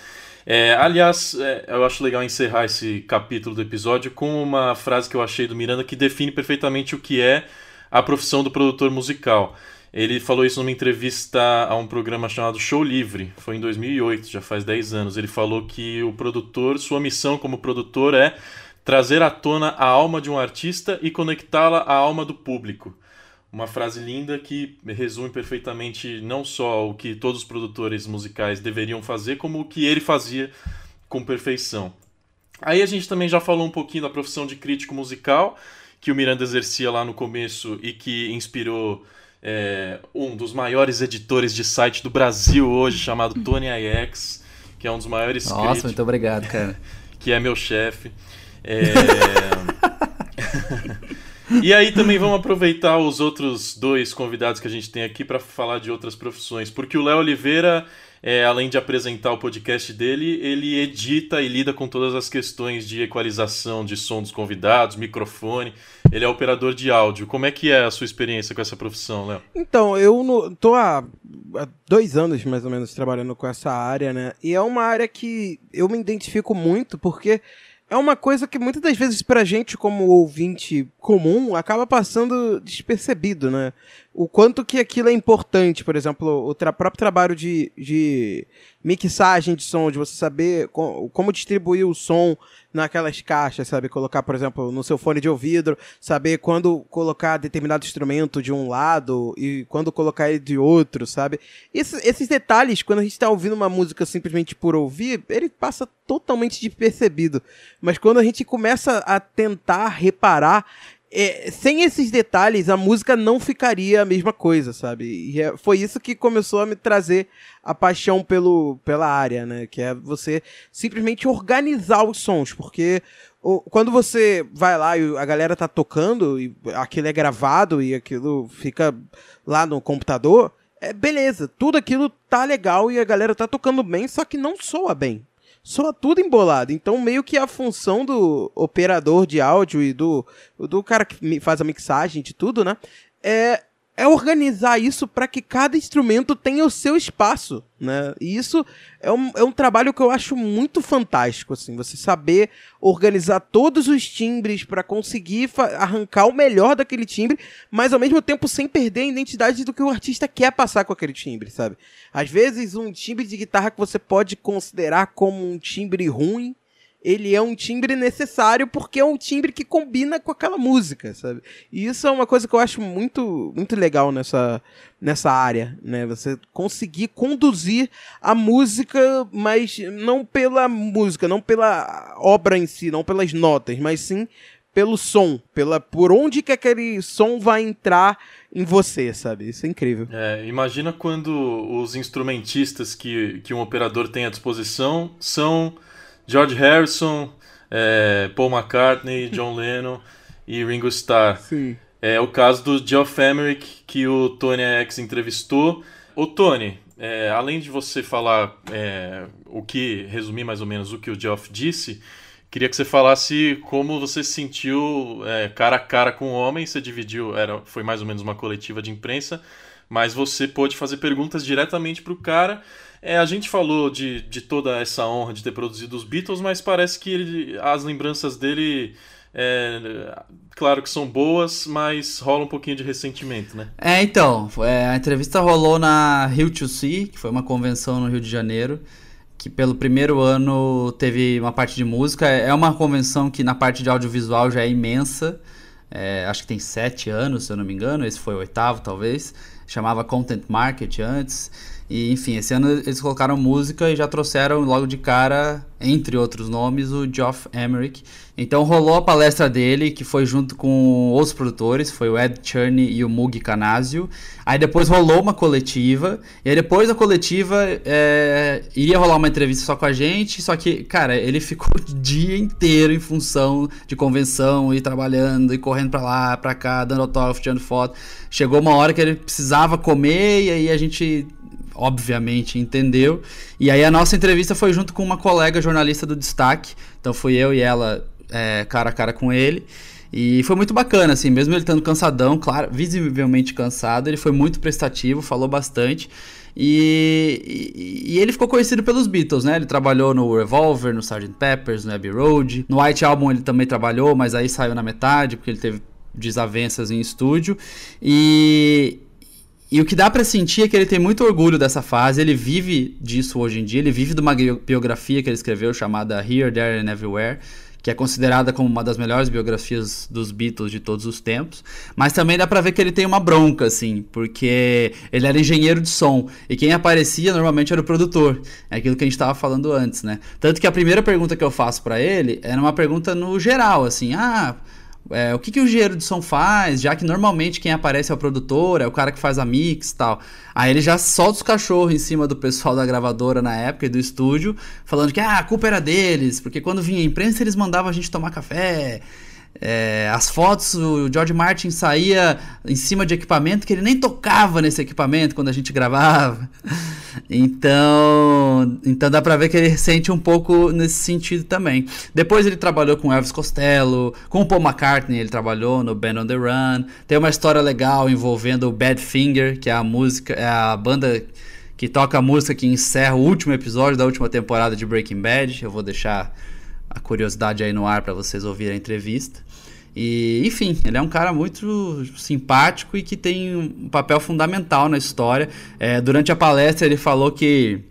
É, aliás, é, eu acho legal encerrar esse capítulo do episódio com uma frase que eu achei do Miranda que define perfeitamente o que é a profissão do produtor musical. Ele falou isso numa entrevista a um programa chamado Show Livre, foi em 2008, já faz 10 anos. Ele falou que o produtor, sua missão como produtor é trazer à tona a alma de um artista e conectá-la à alma do público. Uma frase linda que resume perfeitamente não só o que todos os produtores musicais deveriam fazer, como o que ele fazia com perfeição. Aí a gente também já falou um pouquinho da profissão de crítico musical que o Miranda exercia lá no começo e que inspirou é, um dos maiores editores de site do Brasil hoje, chamado Tony IX, que é um dos maiores Nossa, críticos, muito obrigado, cara. Que é meu chefe. É... e aí também vamos aproveitar os outros dois convidados que a gente tem aqui para falar de outras profissões, porque o Léo Oliveira é, além de apresentar o podcast dele, ele edita e lida com todas as questões de equalização de som dos convidados, microfone. Ele é operador de áudio. Como é que é a sua experiência com essa profissão, Léo? Então, eu no, tô há, há, dois anos, mais ou menos, trabalhando com essa área, né? E é uma área que eu me identifico muito, porque é uma coisa que muitas das vezes pra gente, como ouvinte comum, acaba passando despercebido, né? O quanto que aquilo é importante, por exemplo, o tra próprio trabalho de, de mixagem de som, de você saber co como distribuir o som naquelas caixas, sabe? Colocar, por exemplo, no seu fone de ouvido, saber quando colocar determinado instrumento de um lado e quando colocar ele de outro, sabe? Esse, esses detalhes, quando a gente está ouvindo uma música simplesmente por ouvir, ele passa totalmente despercebido. Mas quando a gente começa a tentar reparar é, sem esses detalhes, a música não ficaria a mesma coisa, sabe? E é, foi isso que começou a me trazer a paixão pelo, pela área, né? Que é você simplesmente organizar os sons, porque o, quando você vai lá e a galera tá tocando, e aquilo é gravado e aquilo fica lá no computador, é beleza, tudo aquilo tá legal e a galera tá tocando bem, só que não soa bem soa tudo embolado. Então, meio que a função do operador de áudio e do, do cara que faz a mixagem de tudo, né? É, é organizar isso para que cada instrumento tenha o seu espaço, né? E isso é um, é um trabalho que eu acho muito fantástico, assim, você saber organizar todos os timbres para conseguir arrancar o melhor daquele timbre, mas ao mesmo tempo sem perder a identidade do que o artista quer passar com aquele timbre, sabe? Às vezes um timbre de guitarra que você pode considerar como um timbre ruim, ele é um timbre necessário porque é um timbre que combina com aquela música, sabe? E isso é uma coisa que eu acho muito, muito legal nessa, nessa área, né? Você conseguir conduzir a música, mas não pela música, não pela obra em si, não pelas notas, mas sim pelo som, pela por onde que aquele som vai entrar em você, sabe? Isso é incrível. É, imagina quando os instrumentistas que, que um operador tem à disposição são George Harrison, é, Paul McCartney, John Lennon e Ringo Starr. Sim. É o caso do Geoff Emerick, que o Tony X entrevistou. O Tony, é, além de você falar é, o que, resumir mais ou menos o que o Geoff disse, queria que você falasse como você se sentiu é, cara a cara com o homem. Você dividiu, era, foi mais ou menos uma coletiva de imprensa, mas você pôde fazer perguntas diretamente para o cara. É, a gente falou de, de toda essa honra de ter produzido os Beatles, mas parece que ele, as lembranças dele É, claro que são boas, mas rola um pouquinho de ressentimento, né? É, então, é, a entrevista rolou na Rio to See, que foi uma convenção no Rio de Janeiro, que pelo primeiro ano teve uma parte de música. É uma convenção que na parte de audiovisual já é imensa. É, acho que tem sete anos, se eu não me engano. Esse foi o oitavo, talvez. Chamava Content Market antes. E, enfim, esse ano eles colocaram música e já trouxeram logo de cara, entre outros nomes, o Geoff Emerick. Então rolou a palestra dele, que foi junto com outros produtores, foi o Ed Cherney e o Mug Canazio. Aí depois rolou uma coletiva, e aí depois da coletiva é, iria rolar uma entrevista só com a gente, só que, cara, ele ficou o dia inteiro em função de convenção, e trabalhando, e correndo pra lá, pra cá, dando autógrafo, tirando foto. Chegou uma hora que ele precisava comer, e aí a gente obviamente entendeu. E aí a nossa entrevista foi junto com uma colega jornalista do Destaque. Então fui eu e ela é, cara a cara com ele. E foi muito bacana, assim, mesmo ele estando cansadão, claro, visivelmente cansado, ele foi muito prestativo, falou bastante. E, e, e, ele ficou conhecido pelos Beatles, né? Ele trabalhou no Revolver, no Sgt. Peppers, no Abbey Road. No White Album ele também trabalhou, mas aí saiu na metade, porque ele teve desavenças em estúdio. E, e o que dá para sentir é que ele tem muito orgulho dessa fase, ele vive disso hoje em dia, ele vive de uma biografia que ele escreveu chamada Here, There and Everywhere, que é considerada como uma das melhores biografias dos Beatles de todos os tempos, mas também dá para ver que ele tem uma bronca assim, porque ele era engenheiro de som e quem aparecia normalmente era o produtor. É aquilo que a gente estava falando antes, né? Tanto que a primeira pergunta que eu faço para ele era uma pergunta no geral, assim: "Ah, é, o que, que o engenheiro de som faz, já que normalmente quem aparece é o produtor, é o cara que faz a mix tal. Aí ele já solta os cachorros em cima do pessoal da gravadora na época e do estúdio, falando que ah, a culpa era deles, porque quando vinha a imprensa eles mandavam a gente tomar café. É, as fotos, o George Martin saía em cima de equipamento que ele nem tocava nesse equipamento quando a gente gravava. Então, então dá pra ver que ele sente um pouco nesse sentido também. Depois ele trabalhou com Elvis Costello, com o Paul McCartney, ele trabalhou no Band on the Run. Tem uma história legal envolvendo o Badfinger, que é a música, é a banda que toca a música que encerra o último episódio da última temporada de Breaking Bad. Eu vou deixar a curiosidade aí no ar para vocês ouvirem a entrevista. E, enfim, ele é um cara muito simpático e que tem um papel fundamental na história. É, durante a palestra, ele falou que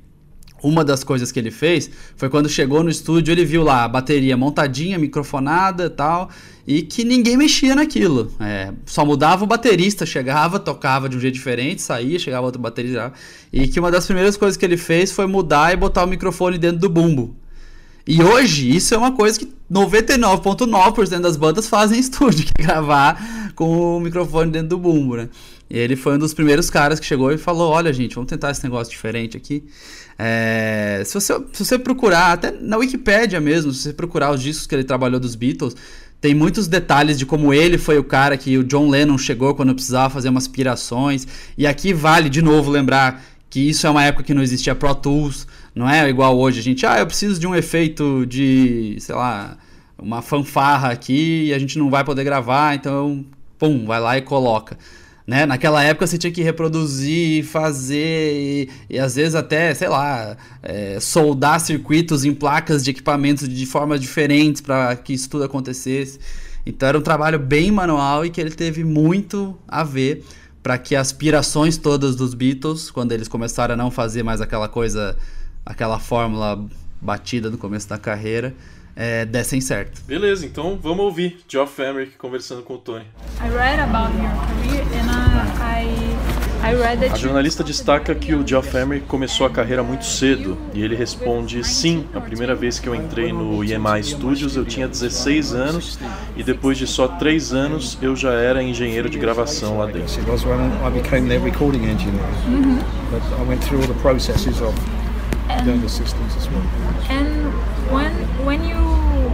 uma das coisas que ele fez foi quando chegou no estúdio, ele viu lá a bateria montadinha, microfonada e tal, e que ninguém mexia naquilo. É, só mudava o baterista, chegava, tocava de um jeito diferente, saía, chegava outro baterista. E que uma das primeiras coisas que ele fez foi mudar e botar o microfone dentro do bumbo. E hoje isso é uma coisa que 99,9% das bandas fazem em estúdio, que é gravar com o microfone dentro do bumbo, né? E ele foi um dos primeiros caras que chegou e falou: Olha, gente, vamos tentar esse negócio diferente aqui. É, se, você, se você procurar, até na Wikipédia mesmo, se você procurar os discos que ele trabalhou dos Beatles, tem muitos detalhes de como ele foi o cara que o John Lennon chegou quando precisava fazer umas pirações. E aqui vale de novo lembrar que isso é uma época que não existia Pro Tools. Não é igual hoje, a gente, ah, eu preciso de um efeito de, sei lá, uma fanfarra aqui e a gente não vai poder gravar, então, pum, vai lá e coloca. Né? Naquela época você tinha que reproduzir, fazer e, e às vezes até, sei lá, é, soldar circuitos em placas de equipamentos de formas diferentes para que isso tudo acontecesse. Então era um trabalho bem manual e que ele teve muito a ver para que as aspirações todas dos Beatles, quando eles começaram a não fazer mais aquela coisa aquela fórmula batida no começo da carreira é, dessem certo. Beleza, então vamos ouvir Geoff Emerick conversando com o Tony. A jornalista destaca que o Geoff Emerick começou a carreira muito cedo e ele responde: Sim, a primeira vez que eu entrei no EMI Studios eu tinha 16 anos e depois de só 3 anos eu já era engenheiro de gravação lá dentro.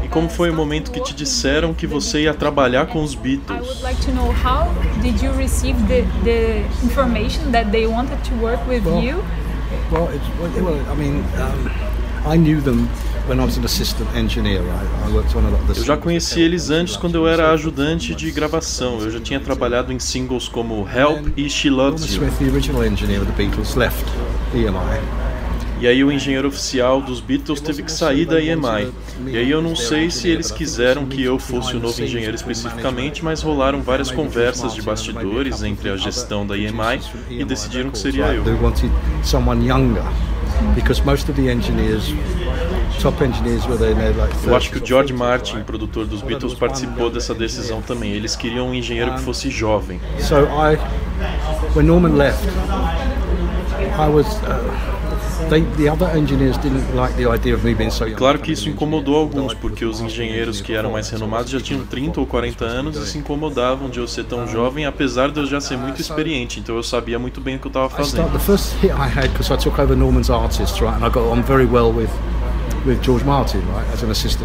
E como foi o momento que te disseram que você ia trabalhar com os Beatles? I would like to know how did you receive the, the information that they wanted to work with well, you? Well, it, well, I mean, um, I knew them eu já conheci eles antes quando eu era ajudante de gravação. Eu já tinha trabalhado em singles como Help e She Loves You. E aí o engenheiro oficial dos Beatles teve que sair da EMI. E aí eu não sei se eles quiseram que eu fosse o novo engenheiro especificamente, mas rolaram várias conversas de bastidores entre a gestão da EMI e decidiram que seria eu. Eu acho que o George Martin, produtor dos Beatles, participou dessa decisão também. Eles queriam um engenheiro que fosse jovem. So I, when Norman left, I was. Uh, Claro que isso incomodou alguns, porque os engenheiros que eram mais renomados já tinham 30 ou 40 anos e se incomodavam de eu ser tão jovem, apesar de eu já ser muito experiente, então eu sabia muito bem o que eu estava fazendo.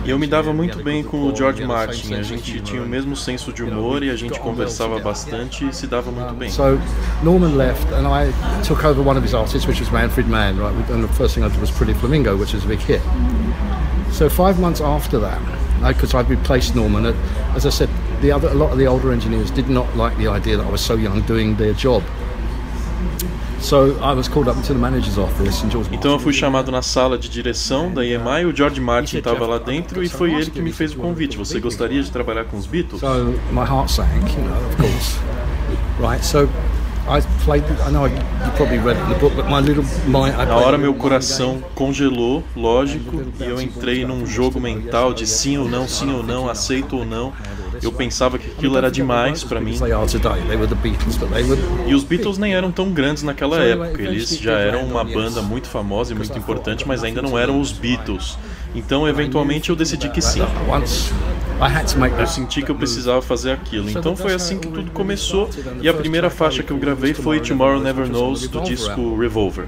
Eu me dava muito bem com o George Martin. A gente tinha o mesmo senso de humor e a gente conversava bastante e se dava muito bem. So Norman left and I took over one of his artists, which was Manfred Mann, right? And the first thing I did was Pretty Flamingo, which is a big hit. So five months after that, because I'd replaced Norman, as I said, the other, a lot of the older engineers did not like the idea that I was so young doing their job. Então eu fui chamado na sala de direção da EMI, o George Martin estava lá dentro e foi ele que me fez o convite. Você gostaria de trabalhar com os Beatles? So my heart sank, you know, of course. Right, so na hora meu coração congelou, lógico, e eu entrei num jogo mental de sim ou não, sim ou não, aceito ou não. Eu pensava que aquilo era demais para mim. E os Beatles nem eram tão grandes naquela época. Eles já eram uma banda muito famosa e muito importante, mas ainda não eram os Beatles. Então, eventualmente, eu decidi que sim. Eu senti que eu precisava fazer aquilo. Então foi assim que tudo começou. E a primeira faixa que eu gravei foi Tomorrow Never Knows do disco Revolver.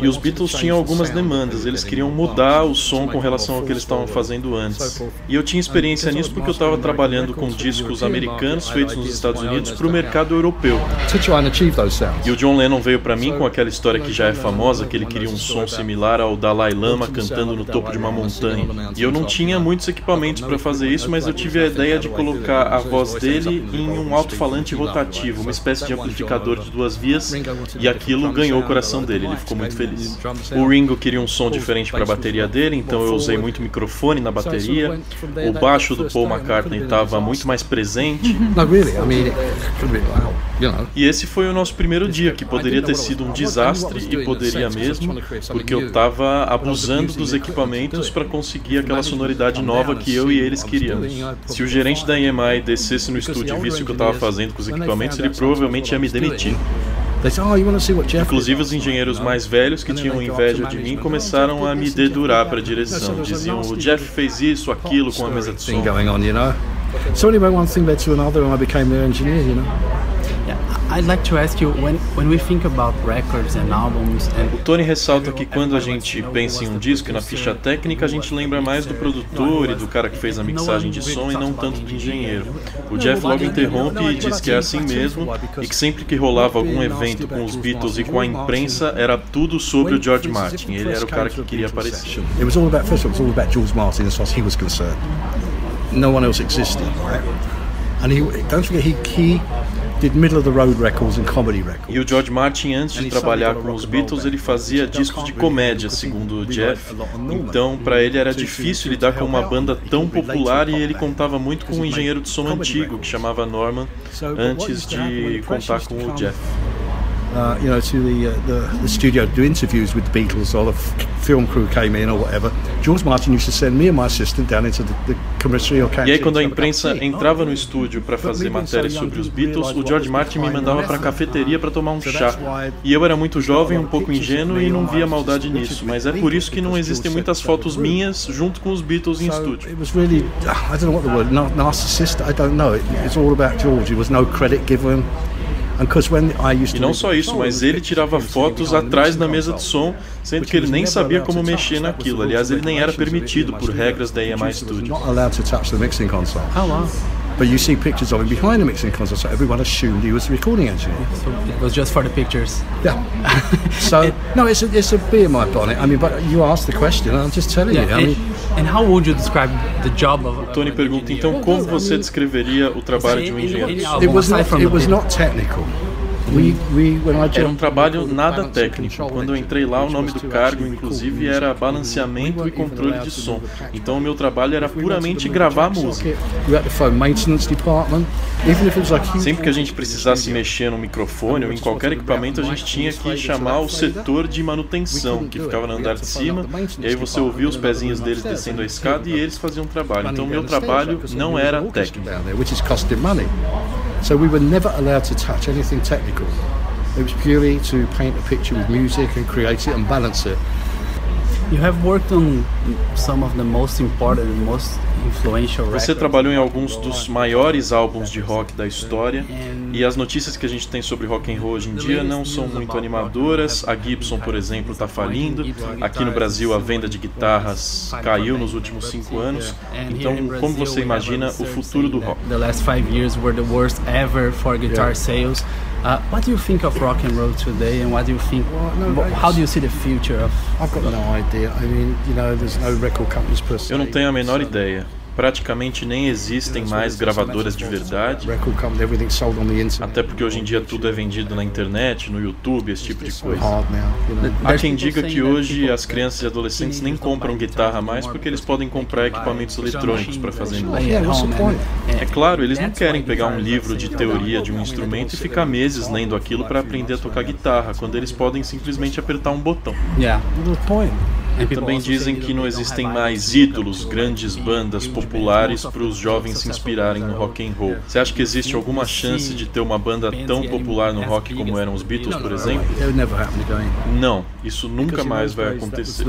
E os Beatles tinham algumas demandas, eles queriam mudar o som com relação ao que eles estavam fazendo antes. E eu tinha experiência nisso porque eu estava trabalhando com discos americanos feitos nos Estados Unidos para o mercado europeu. E o John Lennon veio para mim com aquela história que já é famosa, que ele queria um som similar ao Dalai Lama cantando no topo de uma montanha. E eu não tinha muitos equipamentos para fazer isso, mas eu tive a ideia de colocar a voz dele em um alto-falante rotativo, uma espécie de amplificador de duas vias e aquilo ganhou o coração dele, ele ficou muito feliz. O Ringo queria um som diferente para a bateria dele, então eu usei muito microfone na bateria. O baixo do Paul McCartney estava muito mais presente. E esse foi o nosso primeiro dia, que poderia ter sido um desastre e poderia mesmo, porque eu estava abusando dos equipamentos para conseguir aquela sonoridade nova que eu e eles queríamos. Se o gerente da EMI descesse no estúdio e visse o que eu estava fazendo com os equipamentos, ele provavelmente ia me demitir. Oh, Inclusive os engenheiros mais velhos que tinham inveja de mim começaram a me dedurar para a direção. Diziam, o Jeff fez isso, aquilo com a mesa de som. So anyway, one thing led to another, and I became their engineer. You know. O Tony ressalta que quando a gente pensa em um disco e na ficha técnica, a gente lembra mais do produtor e do cara que fez a mixagem de som e não tanto do engenheiro. O Jeff logo interrompe e diz que é assim mesmo e que sempre que rolava algum evento com os Beatles e com a imprensa era tudo sobre o George Martin. Ele era o cara que queria aparecer. It was all about first of all, it was all about George Martin as far as he was concerned. No one else existed, right? And he, don't forget, he, he e o George Martin, antes de trabalhar com os Beatles, ele fazia discos de comédia, segundo o Jeff. Então, para ele era difícil lidar com uma banda tão popular e ele contava muito com um engenheiro de som antigo que chamava Norman antes de contar com o Jeff. Uh, you know, to the, uh, the, the studio to do interviews with the Beatles or the f- film crew came in or whatever, George Martin used to send me and my assistant down into the, the commissary or canteen. E aí quando a imprensa entrava no estúdio para fazer matérias sobre os Beatles, o George Martin me mandava para a cafeteria para tomar um chá. E eu era muito jovem, um pouco ingênuo e não via maldade nisso, mas é por isso que não existem muitas fotos minhas junto com os Beatles em estúdio. It was really, I don't know what the word, narcissist, I don't know. It, it's all about George. There was no credit given. E não só isso, mas ele tirava fotos atrás da mesa de som, sendo que ele nem sabia como mexer naquilo. Aliás, ele nem era permitido por regras da EMI Studio. But you see pictures of him behind the mixing console, so everyone assumed he was the recording engineer. So it was just for the pictures. Yeah. so no, it's a, it's a beer mic on it. I mean, but you asked the question, I'm just telling yeah, you. I mean, and how would you describe the job of? O Tony pergunta então como você descreveria o trabalho de um engenheiro? It was not, it was not technical. Era um trabalho nada técnico. Quando eu entrei lá, o nome do cargo, inclusive, era balanceamento e controle de som. Então o meu trabalho era puramente gravar música. Sempre que a gente precisasse mexer no microfone ou em qualquer equipamento, a gente tinha que chamar o setor de manutenção, que ficava no andar de cima, e aí você ouvia os pezinhos deles descendo a escada e eles faziam o trabalho. Então o meu trabalho não era técnico. So we were never allowed to touch anything technical. It was purely to paint a picture with music and create it and balance it. You have worked on some of the most important and most você trabalhou em alguns dos maiores álbuns de rock da história e as notícias que a gente tem sobre rock and roll hoje em dia não são muito animadoras. A Gibson, por exemplo, está falindo. Aqui no Brasil, a venda de guitarras caiu nos últimos cinco anos. Então, como você imagina o futuro do rock? The last five years were the worst ever for guitar sales. Uh, what do you think of rock and roll today, and what do you think? How do you see the future of? I've got no idea. I mean, you know, there's no record companies per se. Eu não tenho a menor ideia praticamente nem existem mais gravadoras de verdade. Até porque hoje em dia tudo é vendido na internet, no YouTube, esse tipo de coisa. Há quem diga que hoje as crianças e adolescentes nem compram guitarra mais porque eles podem comprar equipamentos eletrônicos para fazer música. É claro, eles não querem pegar um livro de teoria de um instrumento e ficar meses lendo aquilo para aprender a tocar guitarra, quando eles podem simplesmente apertar um botão. E também dizem que não existem mais ídolos, grandes bandas populares para os jovens se inspirarem no rock and roll. Você acha que existe alguma chance de ter uma banda tão popular no rock como eram os Beatles, por exemplo? Não, isso nunca mais vai acontecer.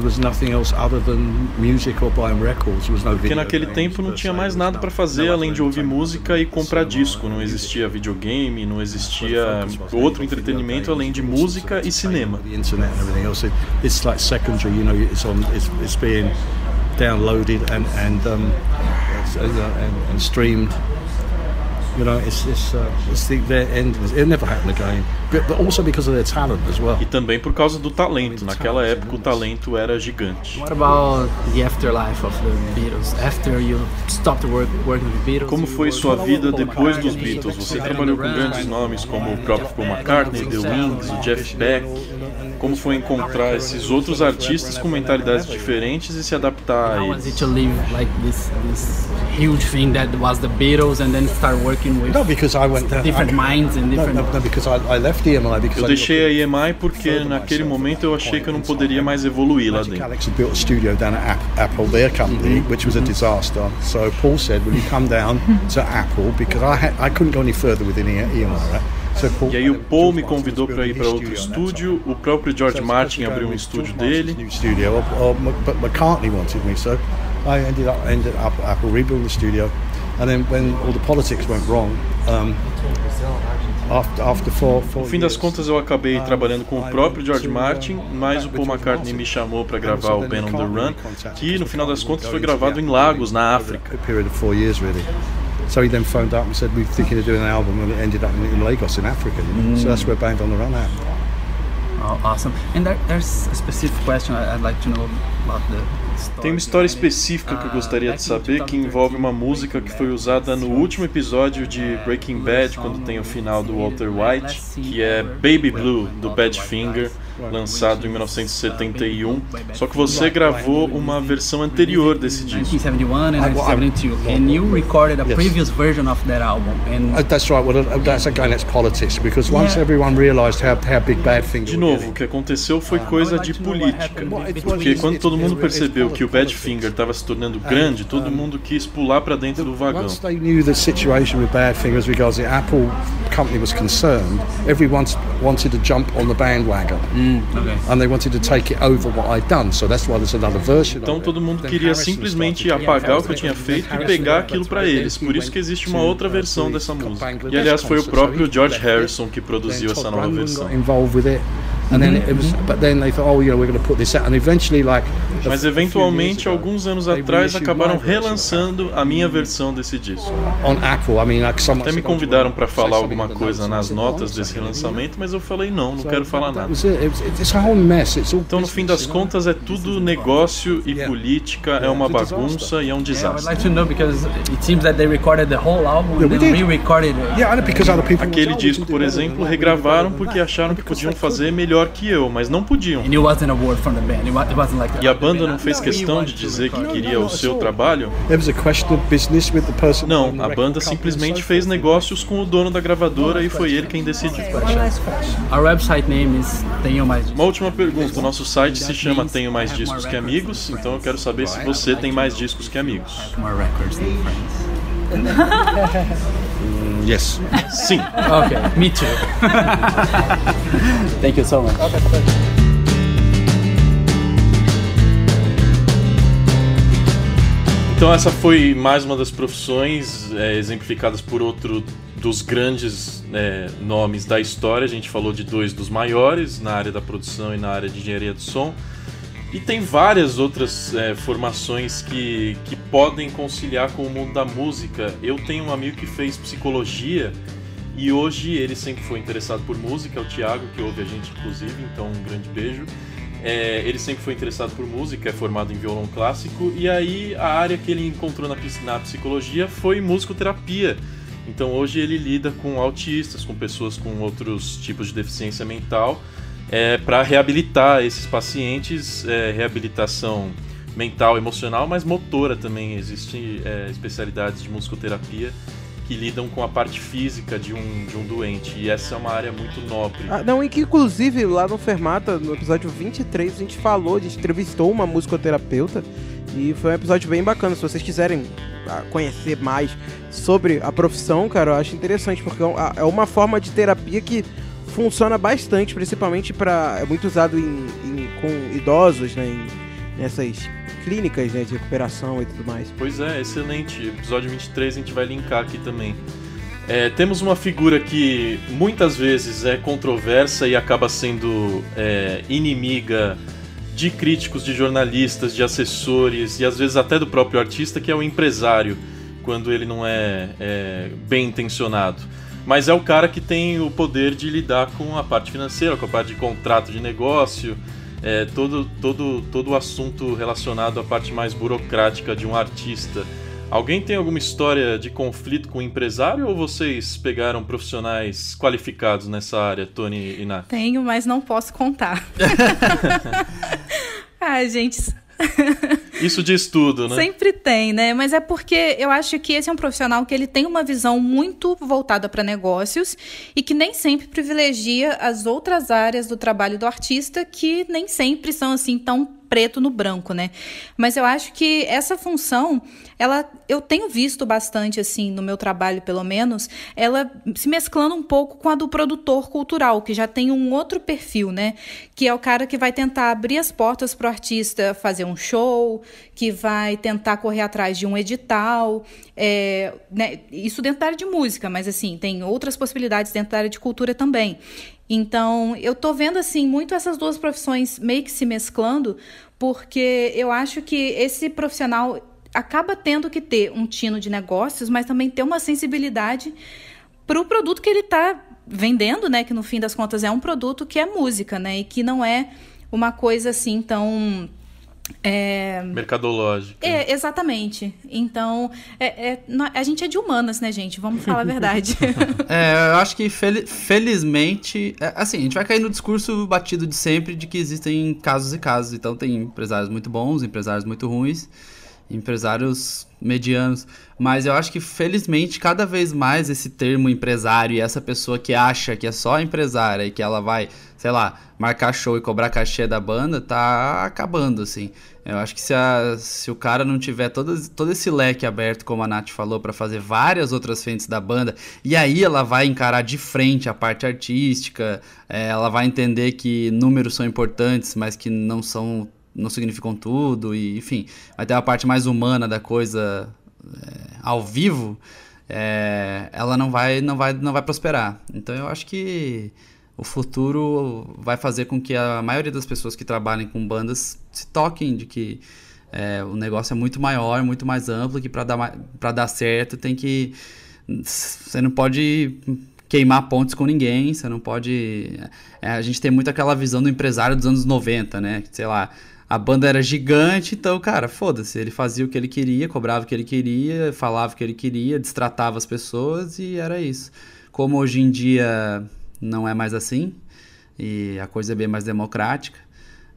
Porque naquele tempo não tinha mais nada para fazer além de ouvir música e comprar disco. Não existia videogame, não existia outro entretenimento além de música e cinema it's on it's, it's being downloaded and and, um, and, and streamed You know, it's, it's, uh, it's the, their end. It'll never happen again. But, also because of their talent as well. E também por causa do talento. Naquela época o talento era gigante. What about the afterlife of the Beatles? After you stopped work, working with Beatles? Como foi sua vida depois dos Beatles? Você trabalhou com grandes nomes como o próprio Paul McCartney, The Wings, o Jeff Beck. Como foi encontrar esses outros artistas com mentalidades diferentes e se adaptar a eles? huge thing that was the Beatles and then start working with no, because I went there, different minds and different. No, no, no because I, I left eu deixei a EMI porque naquele momento eu achei que eu não poderia mais evoluir lá dentro. Studio down at Apple, their company, -hmm. which was a mm-hmm. disaster. So Paul said, "Will you come down to Apple because I had, I couldn't go any further within EMI." E aí o Paul me convidou para ir para outro estúdio, o próprio George Martin abriu um estúdio dele. McCartney wanted me, so I ended up ended up Apple rebuilding the studio, and then when all the politics went wrong. Um, no fim das contas, eu acabei trabalhando com o próprio George Martin, mas o Paul McCartney me chamou para gravar o Ben on the Run, que no final das contas foi gravado em Lagos, na África. So he then phoned up and said, We're thinking of doing an album, and it ended up in, Lagos, in Africa. You know? mm. So that's where Band on the Run happened. Awesome. And there, there's a specific question I'd like to know about the Tem uma história específica que eu gostaria de saber que envolve uma música que foi usada no último episódio de Breaking Bad, quando tem o final do Walter White, que é Baby Blue, do Badfinger lançado em 1971. Só que você gravou uma versão anterior desse disco. 1971 and 1972, and you recorded a previous version of that album. And uh, that's right. Well, uh, that's again that's politics because once everyone realized how how big Badfinger. De novo, o que aconteceu foi coisa de política, porque quando todo mundo percebeu que o Badfinger estava se tornando grande, todo mundo quis pular para dentro do vagão. Once they knew the situation with Badfinger as regards the Apple company was concerned, everyone wanted to jump on the bandwagon. Mm. Então todo mundo queria simplesmente apagar o que eu tinha feito e pegar aquilo para eles. Por isso que existe uma outra versão dessa música. E aliás foi o próprio George Harrison que produziu essa nova versão. And then it was, but then they thought, oh, you know, we're going to put this out, and eventually, like, Mas eventualmente, years ago, alguns anos they atrás, acabaram relançando a minha versão desse disco. on Apple. I mean, like, someone Até me said, "Oh, do you convidaram para falar something alguma coisa notes?" And I nas said, "Well, notas desse second, you know." lançamento, mas eu falei não, não So quero falar nada. Então, no fim das contas, é tudo negócio e política, é uma bagunça e é um desastre. like to know because it seems that they recorded the whole album Yeah, and we then did. re-recorded it. Yeah, I know because other people. Aquele were like, "Oh, we disco, por exemplo, regravaram porque that." acharam que podiam fazer melhor que eu, mas não podiam. E a banda não fez questão de dizer que queria o seu trabalho? There was a question of business with the person. Não, a banda simplesmente fez negócios com o dono da gravadora e foi ele quem decidiu. One last question. Our website name is Tenho Mais Uma última pergunta. O nosso site se chama Tenho Mais Discos Que Amigos, então eu quero saber se você tem mais discos que amigos. Yes. Sim. Okay, me too. Thank you so much. Então essa foi mais uma das profissões é, exemplificadas por outro dos grandes é, nomes da história. A gente falou de dois dos maiores na área da produção e na área de engenharia do som. E tem várias outras é, formações que, que podem conciliar com o mundo da música. Eu tenho um amigo que fez psicologia e hoje ele sempre foi interessado por música, é o Thiago, que ouve a gente inclusive, então um grande beijo. É, ele sempre foi interessado por música, é formado em violão clássico, e aí a área que ele encontrou na, na psicologia foi musicoterapia. Então hoje ele lida com autistas, com pessoas com outros tipos de deficiência mental, é, para reabilitar esses pacientes, é, reabilitação mental, emocional, mas motora também. Existem é, especialidades de musicoterapia que lidam com a parte física de um, de um doente, e essa é uma área muito nobre. Ah, não, e que inclusive lá no Fermata, no episódio 23, a gente falou, a gente entrevistou uma musicoterapeuta e foi um episódio bem bacana. Se vocês quiserem ah, conhecer mais sobre a profissão, cara, eu acho interessante, porque é ah, é uma forma de terapia que funciona bastante, principalmente para é muito usado em, em- com idosos, né, em- nessas clínicas né, de recuperação e tudo mais. Pois é, excelente. Episódio 23 a gente vai linkar aqui também. É, temos uma figura que muitas vezes é controversa e acaba sendo é, inimiga de críticos, de jornalistas, de assessores e às vezes até do próprio artista, que é o empresário, quando ele não é, é bem intencionado. Mas é o cara que tem o poder de lidar com a parte financeira, com a parte de contrato de negócio, é, todo, todo, todo o assunto relacionado à parte mais burocrática de um artista. Alguém tem alguma história de conflito com o empresário ou vocês pegaram profissionais qualificados nessa área, Tony e Nath? Tenho, mas não posso contar. Ai, gente, Isso diz tudo, né? Sempre tem, né? Mas é porque eu acho que esse é um profissional que ele tem uma visão muito voltada para negócios e que nem sempre privilegia as outras áreas do trabalho do artista que nem sempre são assim tão preto no branco, né? Mas eu acho que essa função, ela eu tenho visto bastante assim no meu trabalho, pelo menos, ela se mesclando um pouco com a do produtor cultural, que já tem um outro perfil, né? Que é o cara que vai tentar abrir as portas para o artista fazer um show, que vai tentar correr atrás de um edital, é, né? isso dentro da área de música, mas assim tem outras possibilidades dentro da área de cultura também. Então, eu tô vendo assim muito essas duas profissões meio que se mesclando, porque eu acho que esse profissional acaba tendo que ter um tino de negócios, mas também ter uma sensibilidade para o produto que ele está vendendo, né? Que no fim das contas é um produto que é música, né? E que não é uma coisa assim tão é, Mercadológica. é, exatamente. Então, é, é, a gente é de humanas, né, gente? Vamos falar a verdade. É, eu acho que fel- felizmente, é, assim, a gente vai cair no discurso batido de sempre de que existem casos e casos. Então tem empresários muito bons, empresários muito ruins, empresários medianos. Mas eu acho que felizmente cada vez mais esse termo empresário e essa pessoa que acha que é só empresária e que ela vai, sei lá, marcar show e cobrar cachê da banda, tá acabando, assim. Eu acho que se, a- se o cara não tiver todo, todo esse leque aberto, como a Nath falou, pra fazer várias outras frentes da banda, e aí ela vai encarar de frente a parte artística, é, ela vai entender que números são importantes, mas que não são não significam tudo, e enfim, vai ter a parte mais humana da coisa é, ao vivo, é, ela não vai, não, vai, não vai prosperar. Então eu acho que o futuro vai fazer com que a maioria das pessoas que trabalhem com bandas se toquem de que é, o negócio é muito maior, muito mais amplo, que para dar, pra dar certo tem que. Você não pode queimar pontes com ninguém, você não pode. É, a gente tem muito aquela visão do empresário dos anos 90, né? Sei lá, a banda era gigante, então, cara, foda-se, ele fazia o que ele queria, cobrava o que ele queria, falava o que ele queria, destratava as pessoas e era isso. Como hoje em dia não é mais assim, e a coisa é bem mais democrática,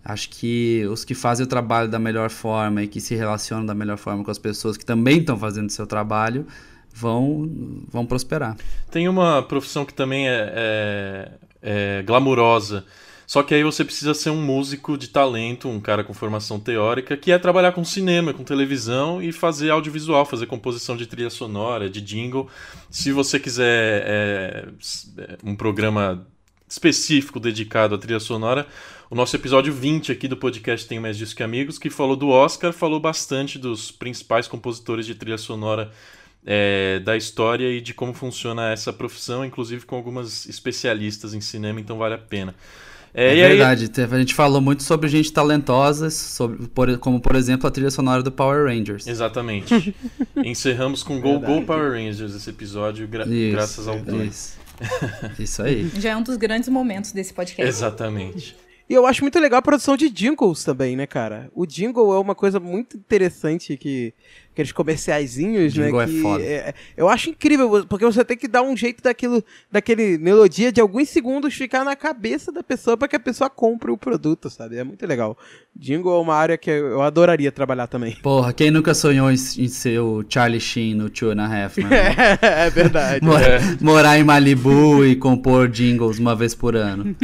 acho que os que fazem o trabalho da melhor forma e que se relacionam da melhor forma com as pessoas que também estão fazendo o seu trabalho vão, vão prosperar. Tem uma profissão que também é, é, é glamurosa, só que aí você precisa ser um músico de talento, um cara com formação teórica, que é trabalhar com cinema, com televisão e fazer audiovisual, fazer composição de trilha sonora, de jingle. Se você quiser é, é um programa específico dedicado à trilha sonora, o nosso episódio 20 aqui do podcast Tem Mais Disso Que Amigos, que falou do Oscar, falou bastante dos principais compositores de trilha sonora é, da história e de como funciona essa profissão, inclusive com algumas especialistas em cinema, então vale a pena. É, é verdade, aí... a gente falou muito sobre gente talentosa, sobre, por, como por exemplo a trilha sonora do Power Rangers. Exatamente. Encerramos com Go Go Power Rangers esse episódio, gra isso, graças ao Isso. isso aí. Já é um dos grandes momentos desse podcast. Exatamente. E eu acho muito legal a produção de jingles também, né, cara? O jingle é uma coisa muito interessante que aqueles comerciaizinhos, né? É que foda. É, eu acho incrível, porque você tem que dar um jeito daquilo, daquele melodia de alguns segundos ficar na cabeça da pessoa para que a pessoa compre o produto, sabe? É muito legal. Jingle é uma área que eu adoraria trabalhar também. Porra, quem nunca sonhou em, em ser o Charlie Sheen no Two and a Half, Man? é, é verdade. Mor é. Morar em Malibu e compor jingles uma vez por ano.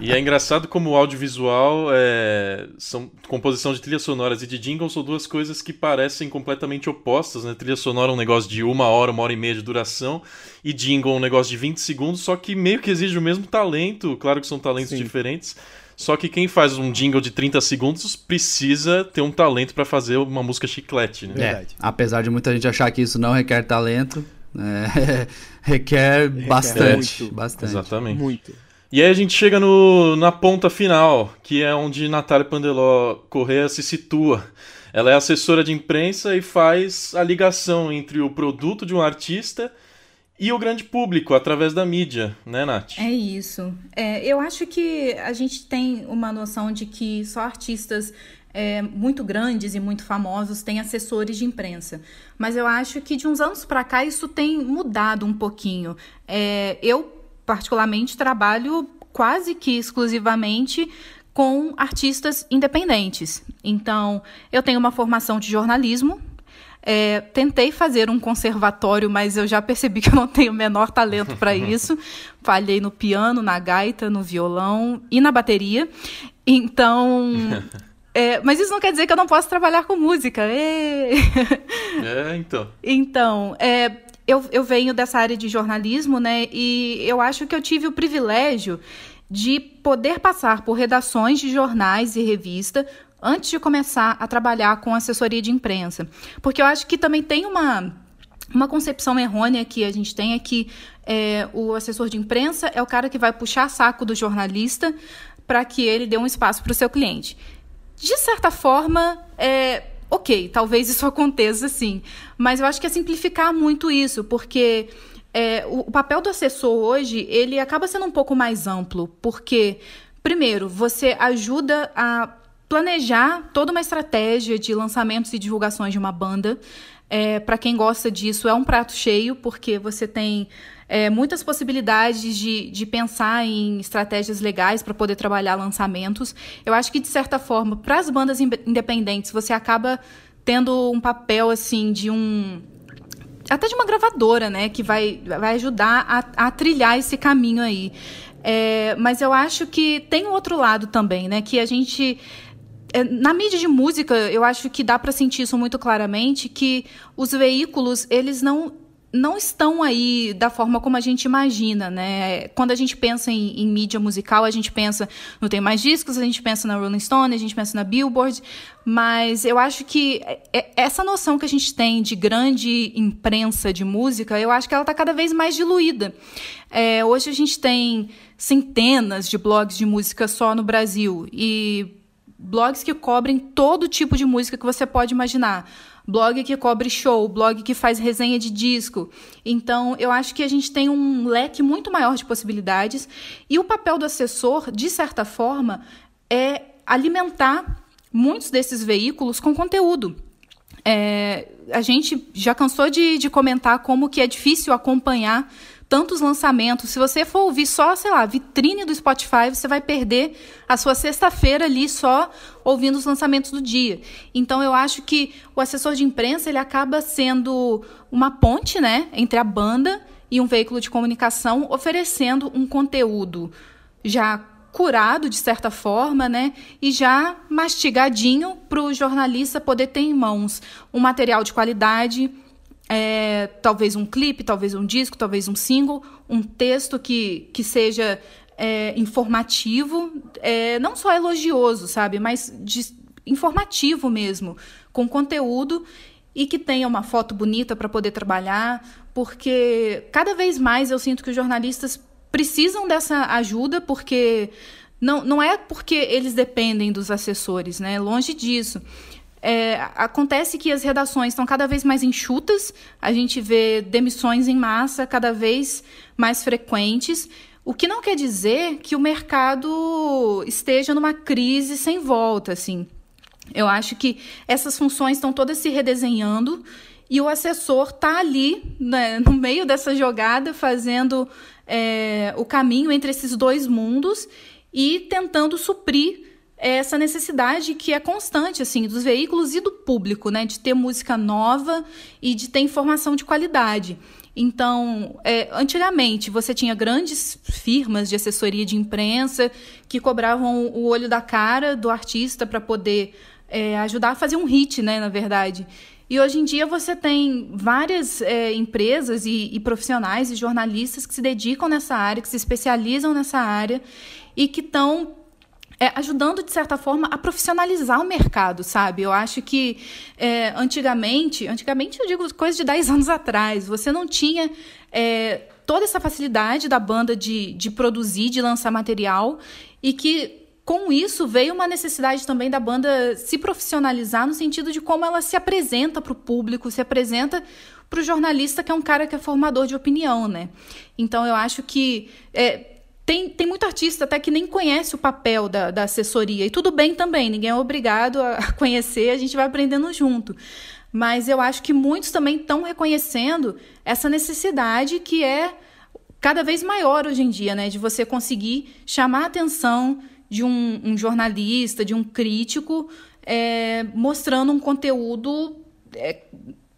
e é engraçado como o audiovisual é... são composição de trilhas sonoras e de jingles são duas coisas que parecem parecem completamente opostas, né? Trilha sonora é um negócio de uma hora, uma hora e meia de duração, e jingle é um negócio de 20 segundos, só que meio que exige o mesmo talento, claro que são talentos Sim. diferentes, só que quem faz um jingle de 30 segundos precisa ter um talento para fazer uma música chiclete, né? É, apesar de muita gente achar que isso não requer talento, é, requer, requer, bastante, muito. bastante. Exatamente. Muito. E aí a gente chega no, na ponta final, que é onde Natália Pandeló Correa se situa. Ela é assessora de imprensa e faz a ligação entre o produto de um artista e o grande público através da mídia, né, Nath? É isso. É, eu acho que a gente tem uma noção de que só artistas é, muito grandes e muito famosos têm assessores de imprensa. Mas eu acho que de uns anos para cá isso tem mudado um pouquinho. É, eu, particularmente, trabalho quase que exclusivamente com artistas independentes. Então, eu tenho uma formação de jornalismo. É, tentei fazer um conservatório, mas eu já percebi que eu não tenho o menor talento para isso. Falhei no piano, na gaita, no violão e na bateria. Então. É, mas isso não quer dizer que eu não posso trabalhar com música. É, então. Então, é, eu, eu venho dessa área de jornalismo, né? E eu acho que eu tive o privilégio de poder passar por redações de jornais e revista antes de começar a trabalhar com assessoria de imprensa. Porque eu acho que também tem uma, uma concepção errônea que a gente tem é que é, o assessor de imprensa é o cara que vai puxar saco do jornalista para que ele dê um espaço para o seu cliente. De certa forma, é, ok, talvez isso aconteça sim, mas eu acho que é simplificar muito isso, porque é, o, o papel do assessor hoje, ele acaba sendo um pouco mais amplo, porque, primeiro, você ajuda a planejar toda uma estratégia de lançamentos e divulgações de uma banda. É, para quem gosta disso, é um prato cheio, porque você tem é, muitas possibilidades de, de pensar em estratégias legais para poder trabalhar lançamentos. Eu acho que, de certa forma, para as bandas independentes, você acaba tendo um papel assim de um até de uma gravadora, né, que vai, vai ajudar a, a trilhar esse caminho aí. É, mas eu acho que tem um outro lado também, né, que a gente é, na mídia de música, eu acho que dá para sentir isso muito claramente, que os veículos, eles não não estão aí da forma como a gente imagina, né? Quando a gente pensa em, em, mídia musical, a gente pensa no Tem Mais Discos, a gente pensa na Rolling Stone, a gente pensa na Billboard, mas eu acho que essa noção que a gente tem de grande imprensa de música, eu acho que ela está cada vez mais diluída. É, hoje a gente tem centenas de blogs de música só no Brasil e blogs que cobrem todo tipo de música que você pode imaginar blog que cobre show, blog que faz resenha de disco. Então, eu acho que a gente tem um leque muito maior de possibilidades e o papel do assessor, de certa forma, é alimentar muitos desses veículos com conteúdo. É, a gente já cansou de, de comentar como que é difícil acompanhar tantos lançamentos. Se você for ouvir só, sei lá, vitrine do Spotify, você vai perder a sua sexta-feira ali só ouvindo os lançamentos do dia. Então eu acho que o assessor de imprensa ele acaba sendo uma ponte, né, entre a banda e um veículo de comunicação oferecendo um conteúdo já curado de certa forma, né, e já mastigadinho para o jornalista poder ter em mãos um material de qualidade é, talvez um clipe, talvez um disco, talvez um single, um texto que, que seja é, informativo, é, não só elogioso, sabe, mas de, informativo mesmo, com conteúdo e que tenha uma foto bonita para poder trabalhar, porque cada vez mais eu sinto que os jornalistas precisam dessa ajuda, porque não, não é porque eles dependem dos assessores, né? Longe disso. É, acontece que as redações estão cada vez mais enxutas, a gente vê demissões em massa cada vez mais frequentes, o que não quer dizer que o mercado esteja numa crise sem volta, assim. Eu acho que essas funções estão todas se redesenhando e o assessor está ali, né, no meio dessa jogada, fazendo é, o caminho entre esses dois mundos e tentando suprir essa necessidade que é constante assim dos veículos e do público, né, de ter música nova e de ter informação de qualidade. Então, é, antigamente você tinha grandes firmas de assessoria de imprensa que cobravam o olho da cara do artista para poder é, ajudar a fazer um hit, né, na verdade. E hoje em dia você tem várias é, empresas e, e profissionais e jornalistas que se dedicam nessa área, que se especializam nessa área e que estão é, ajudando, de certa forma, a profissionalizar o mercado, sabe? Eu acho que é, antigamente, antigamente eu digo coisa de 10 anos atrás, você não tinha é, toda essa facilidade da banda de, de produzir, de lançar material, e que com isso veio uma necessidade também da banda se profissionalizar no sentido de como ela se apresenta para o público, se apresenta para o jornalista, que é um cara que é formador de opinião, né? Então eu acho que é, tem, tem muito artista até que nem conhece o papel da, da assessoria. E tudo bem também, ninguém é obrigado a conhecer, a gente vai aprendendo junto. Mas eu acho que muitos também estão reconhecendo essa necessidade que é cada vez maior hoje em dia, né? De você conseguir chamar a atenção de um, um jornalista, de um crítico, é, mostrando um conteúdo é,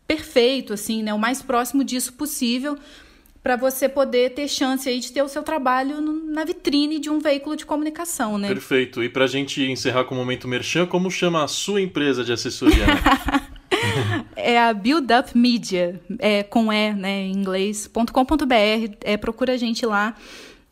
perfeito, assim, né? O mais próximo disso possível, para você poder ter chance aí de ter o seu trabalho na vitrine de um veículo de comunicação, né? Perfeito. E para a gente encerrar com o momento merchan, como chama a sua empresa de assessoria? Né? é a Build Up Media, é, com E, né, em inglês, .com.br, é, procura a gente lá.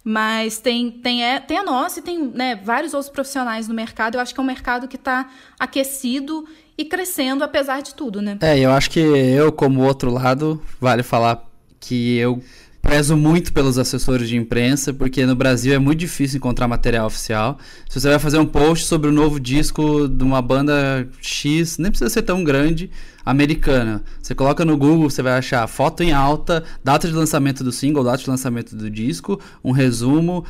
Mas tem, tem, é, tem a nossa e tem né, vários outros profissionais no mercado. Eu acho que é um mercado que está aquecido e crescendo, apesar de tudo, né? É, eu acho que eu, como outro lado, vale falar que eu prezo muito pelos assessores de imprensa, porque no Brasil é muito difícil encontrar material oficial. Se você vai fazer um post sobre o novo disco de uma banda X, nem precisa ser tão grande, americana. Você coloca no Google, você vai achar foto em alta, data de lançamento do single, data de lançamento do disco, um resumo,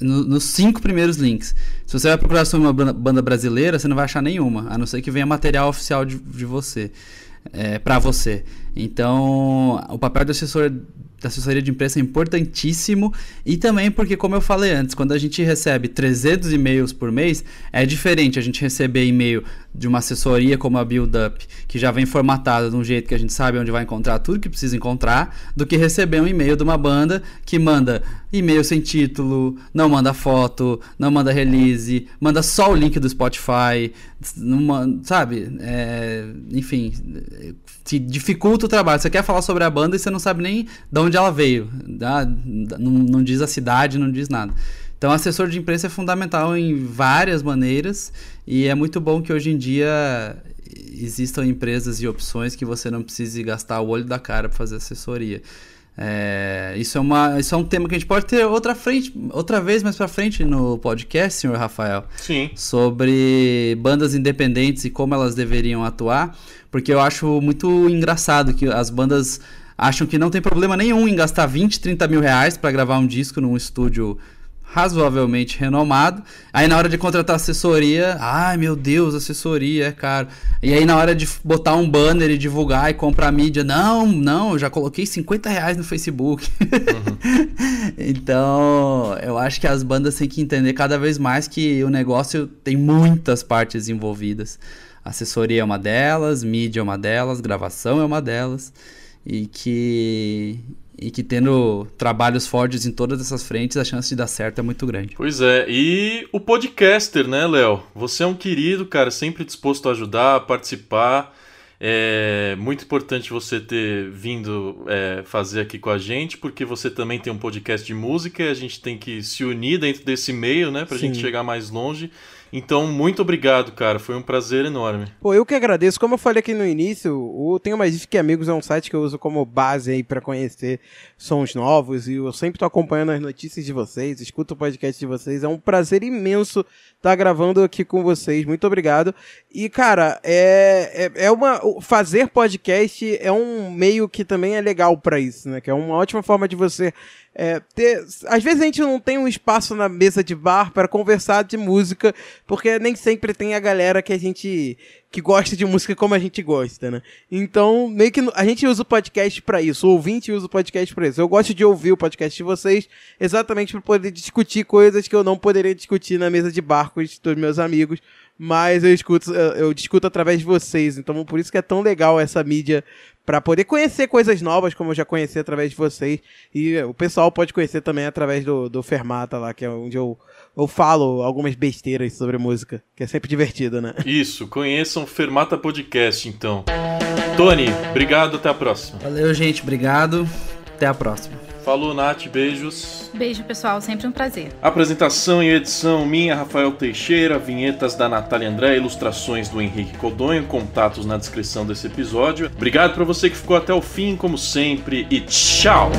no, nos cinco primeiros links. Se você vai procurar sobre uma banda brasileira, você não vai achar nenhuma, a não ser que venha material oficial de, de você é, para você. Então, o papel do assessor da assessoria de imprensa é importantíssimo. E também porque, como eu falei antes, quando a gente recebe 300 e-mails por mês, é diferente a gente receber e-mail de uma assessoria como a Build Up, que já vem formatada de um jeito que a gente sabe onde vai encontrar tudo que precisa encontrar, do que receber um e-mail de uma banda que manda e-mail sem título, não manda foto, não manda release, manda só o link do Spotify, não, sabe? É, enfim, te dificulta o trabalho. Você quer falar sobre a banda e você não sabe nem de onde ela veio, tá? não, não diz a cidade, não diz nada. Então, assessor de imprensa é fundamental em várias maneiras e é muito bom que hoje em dia existam empresas e opções que você não precise gastar o olho da cara para fazer assessoria. É, isso, é uma, isso é um tema que a gente pode ter outra, frente, outra vez mais para frente no podcast, senhor Rafael. Sim. Sobre bandas independentes e como elas deveriam atuar, porque eu acho muito engraçado que as bandas acham que não tem problema nenhum em gastar 20, 30 mil reais para gravar um disco num estúdio razoavelmente renomado. Aí na hora de contratar assessoria, ai meu Deus, assessoria é caro. E aí na hora de botar um banner e divulgar e comprar mídia, não, não, eu já coloquei 50 reais no Facebook. Uhum. então, eu acho que as bandas têm que entender cada vez mais que o negócio tem muitas partes envolvidas. Assessoria é uma delas, mídia é uma delas, gravação é uma delas. E que, e que tendo trabalhos fortes em todas essas frentes, a chance de dar certo é muito grande. Pois é, e o podcaster, né, Léo? Você é um querido, cara, sempre disposto a ajudar, a participar. É muito importante você ter vindo é, fazer aqui com a gente, porque você também tem um podcast de música e a gente tem que se unir dentro desse meio, né, pra Sim. gente chegar mais longe. Então, muito obrigado, cara. Foi um prazer enorme. Pô, eu que agradeço. Como eu falei aqui no início, o Tenho Mais Disco que Amigos é um site que eu uso como base aí para conhecer sons novos e eu sempre tô acompanhando as notícias de vocês, escuto o podcast de vocês. É um prazer imenso estar tá gravando aqui com vocês. Muito obrigado. E, cara, é, é, é uma. Fazer podcast é um meio que também é legal para isso, né? Que é uma ótima forma de você é, ter, às vezes a gente não tem um espaço na mesa de bar para conversar de música, porque nem sempre tem a galera que a gente que gosta de música como a gente gosta, né? Então, meio que a gente usa o podcast para isso, o ouvinte usa o podcast para isso. Eu gosto de ouvir o podcast de vocês exatamente para poder discutir coisas que eu não poderia discutir na mesa de bar com os meus amigos, mas eu escuto, eu discuto através de vocês. Então, por isso que é tão legal essa mídia para poder conhecer coisas novas, como eu já conheci através de vocês. E o pessoal pode conhecer também através do, do Fermata lá, que é onde eu, eu falo algumas besteiras sobre música, que é sempre divertido, né? Isso, conheçam Fermata Podcast, então. Tony, obrigado, até a próxima. Valeu, gente, obrigado. Até a próxima. Falou, Nath, beijos. Beijo, pessoal, sempre um prazer. Apresentação e edição minha, Rafael Teixeira, vinhetas da Natália André, ilustrações do Henrique Codonho, contatos na descrição desse episódio. Obrigado para você que ficou até o fim, como sempre, e tchau!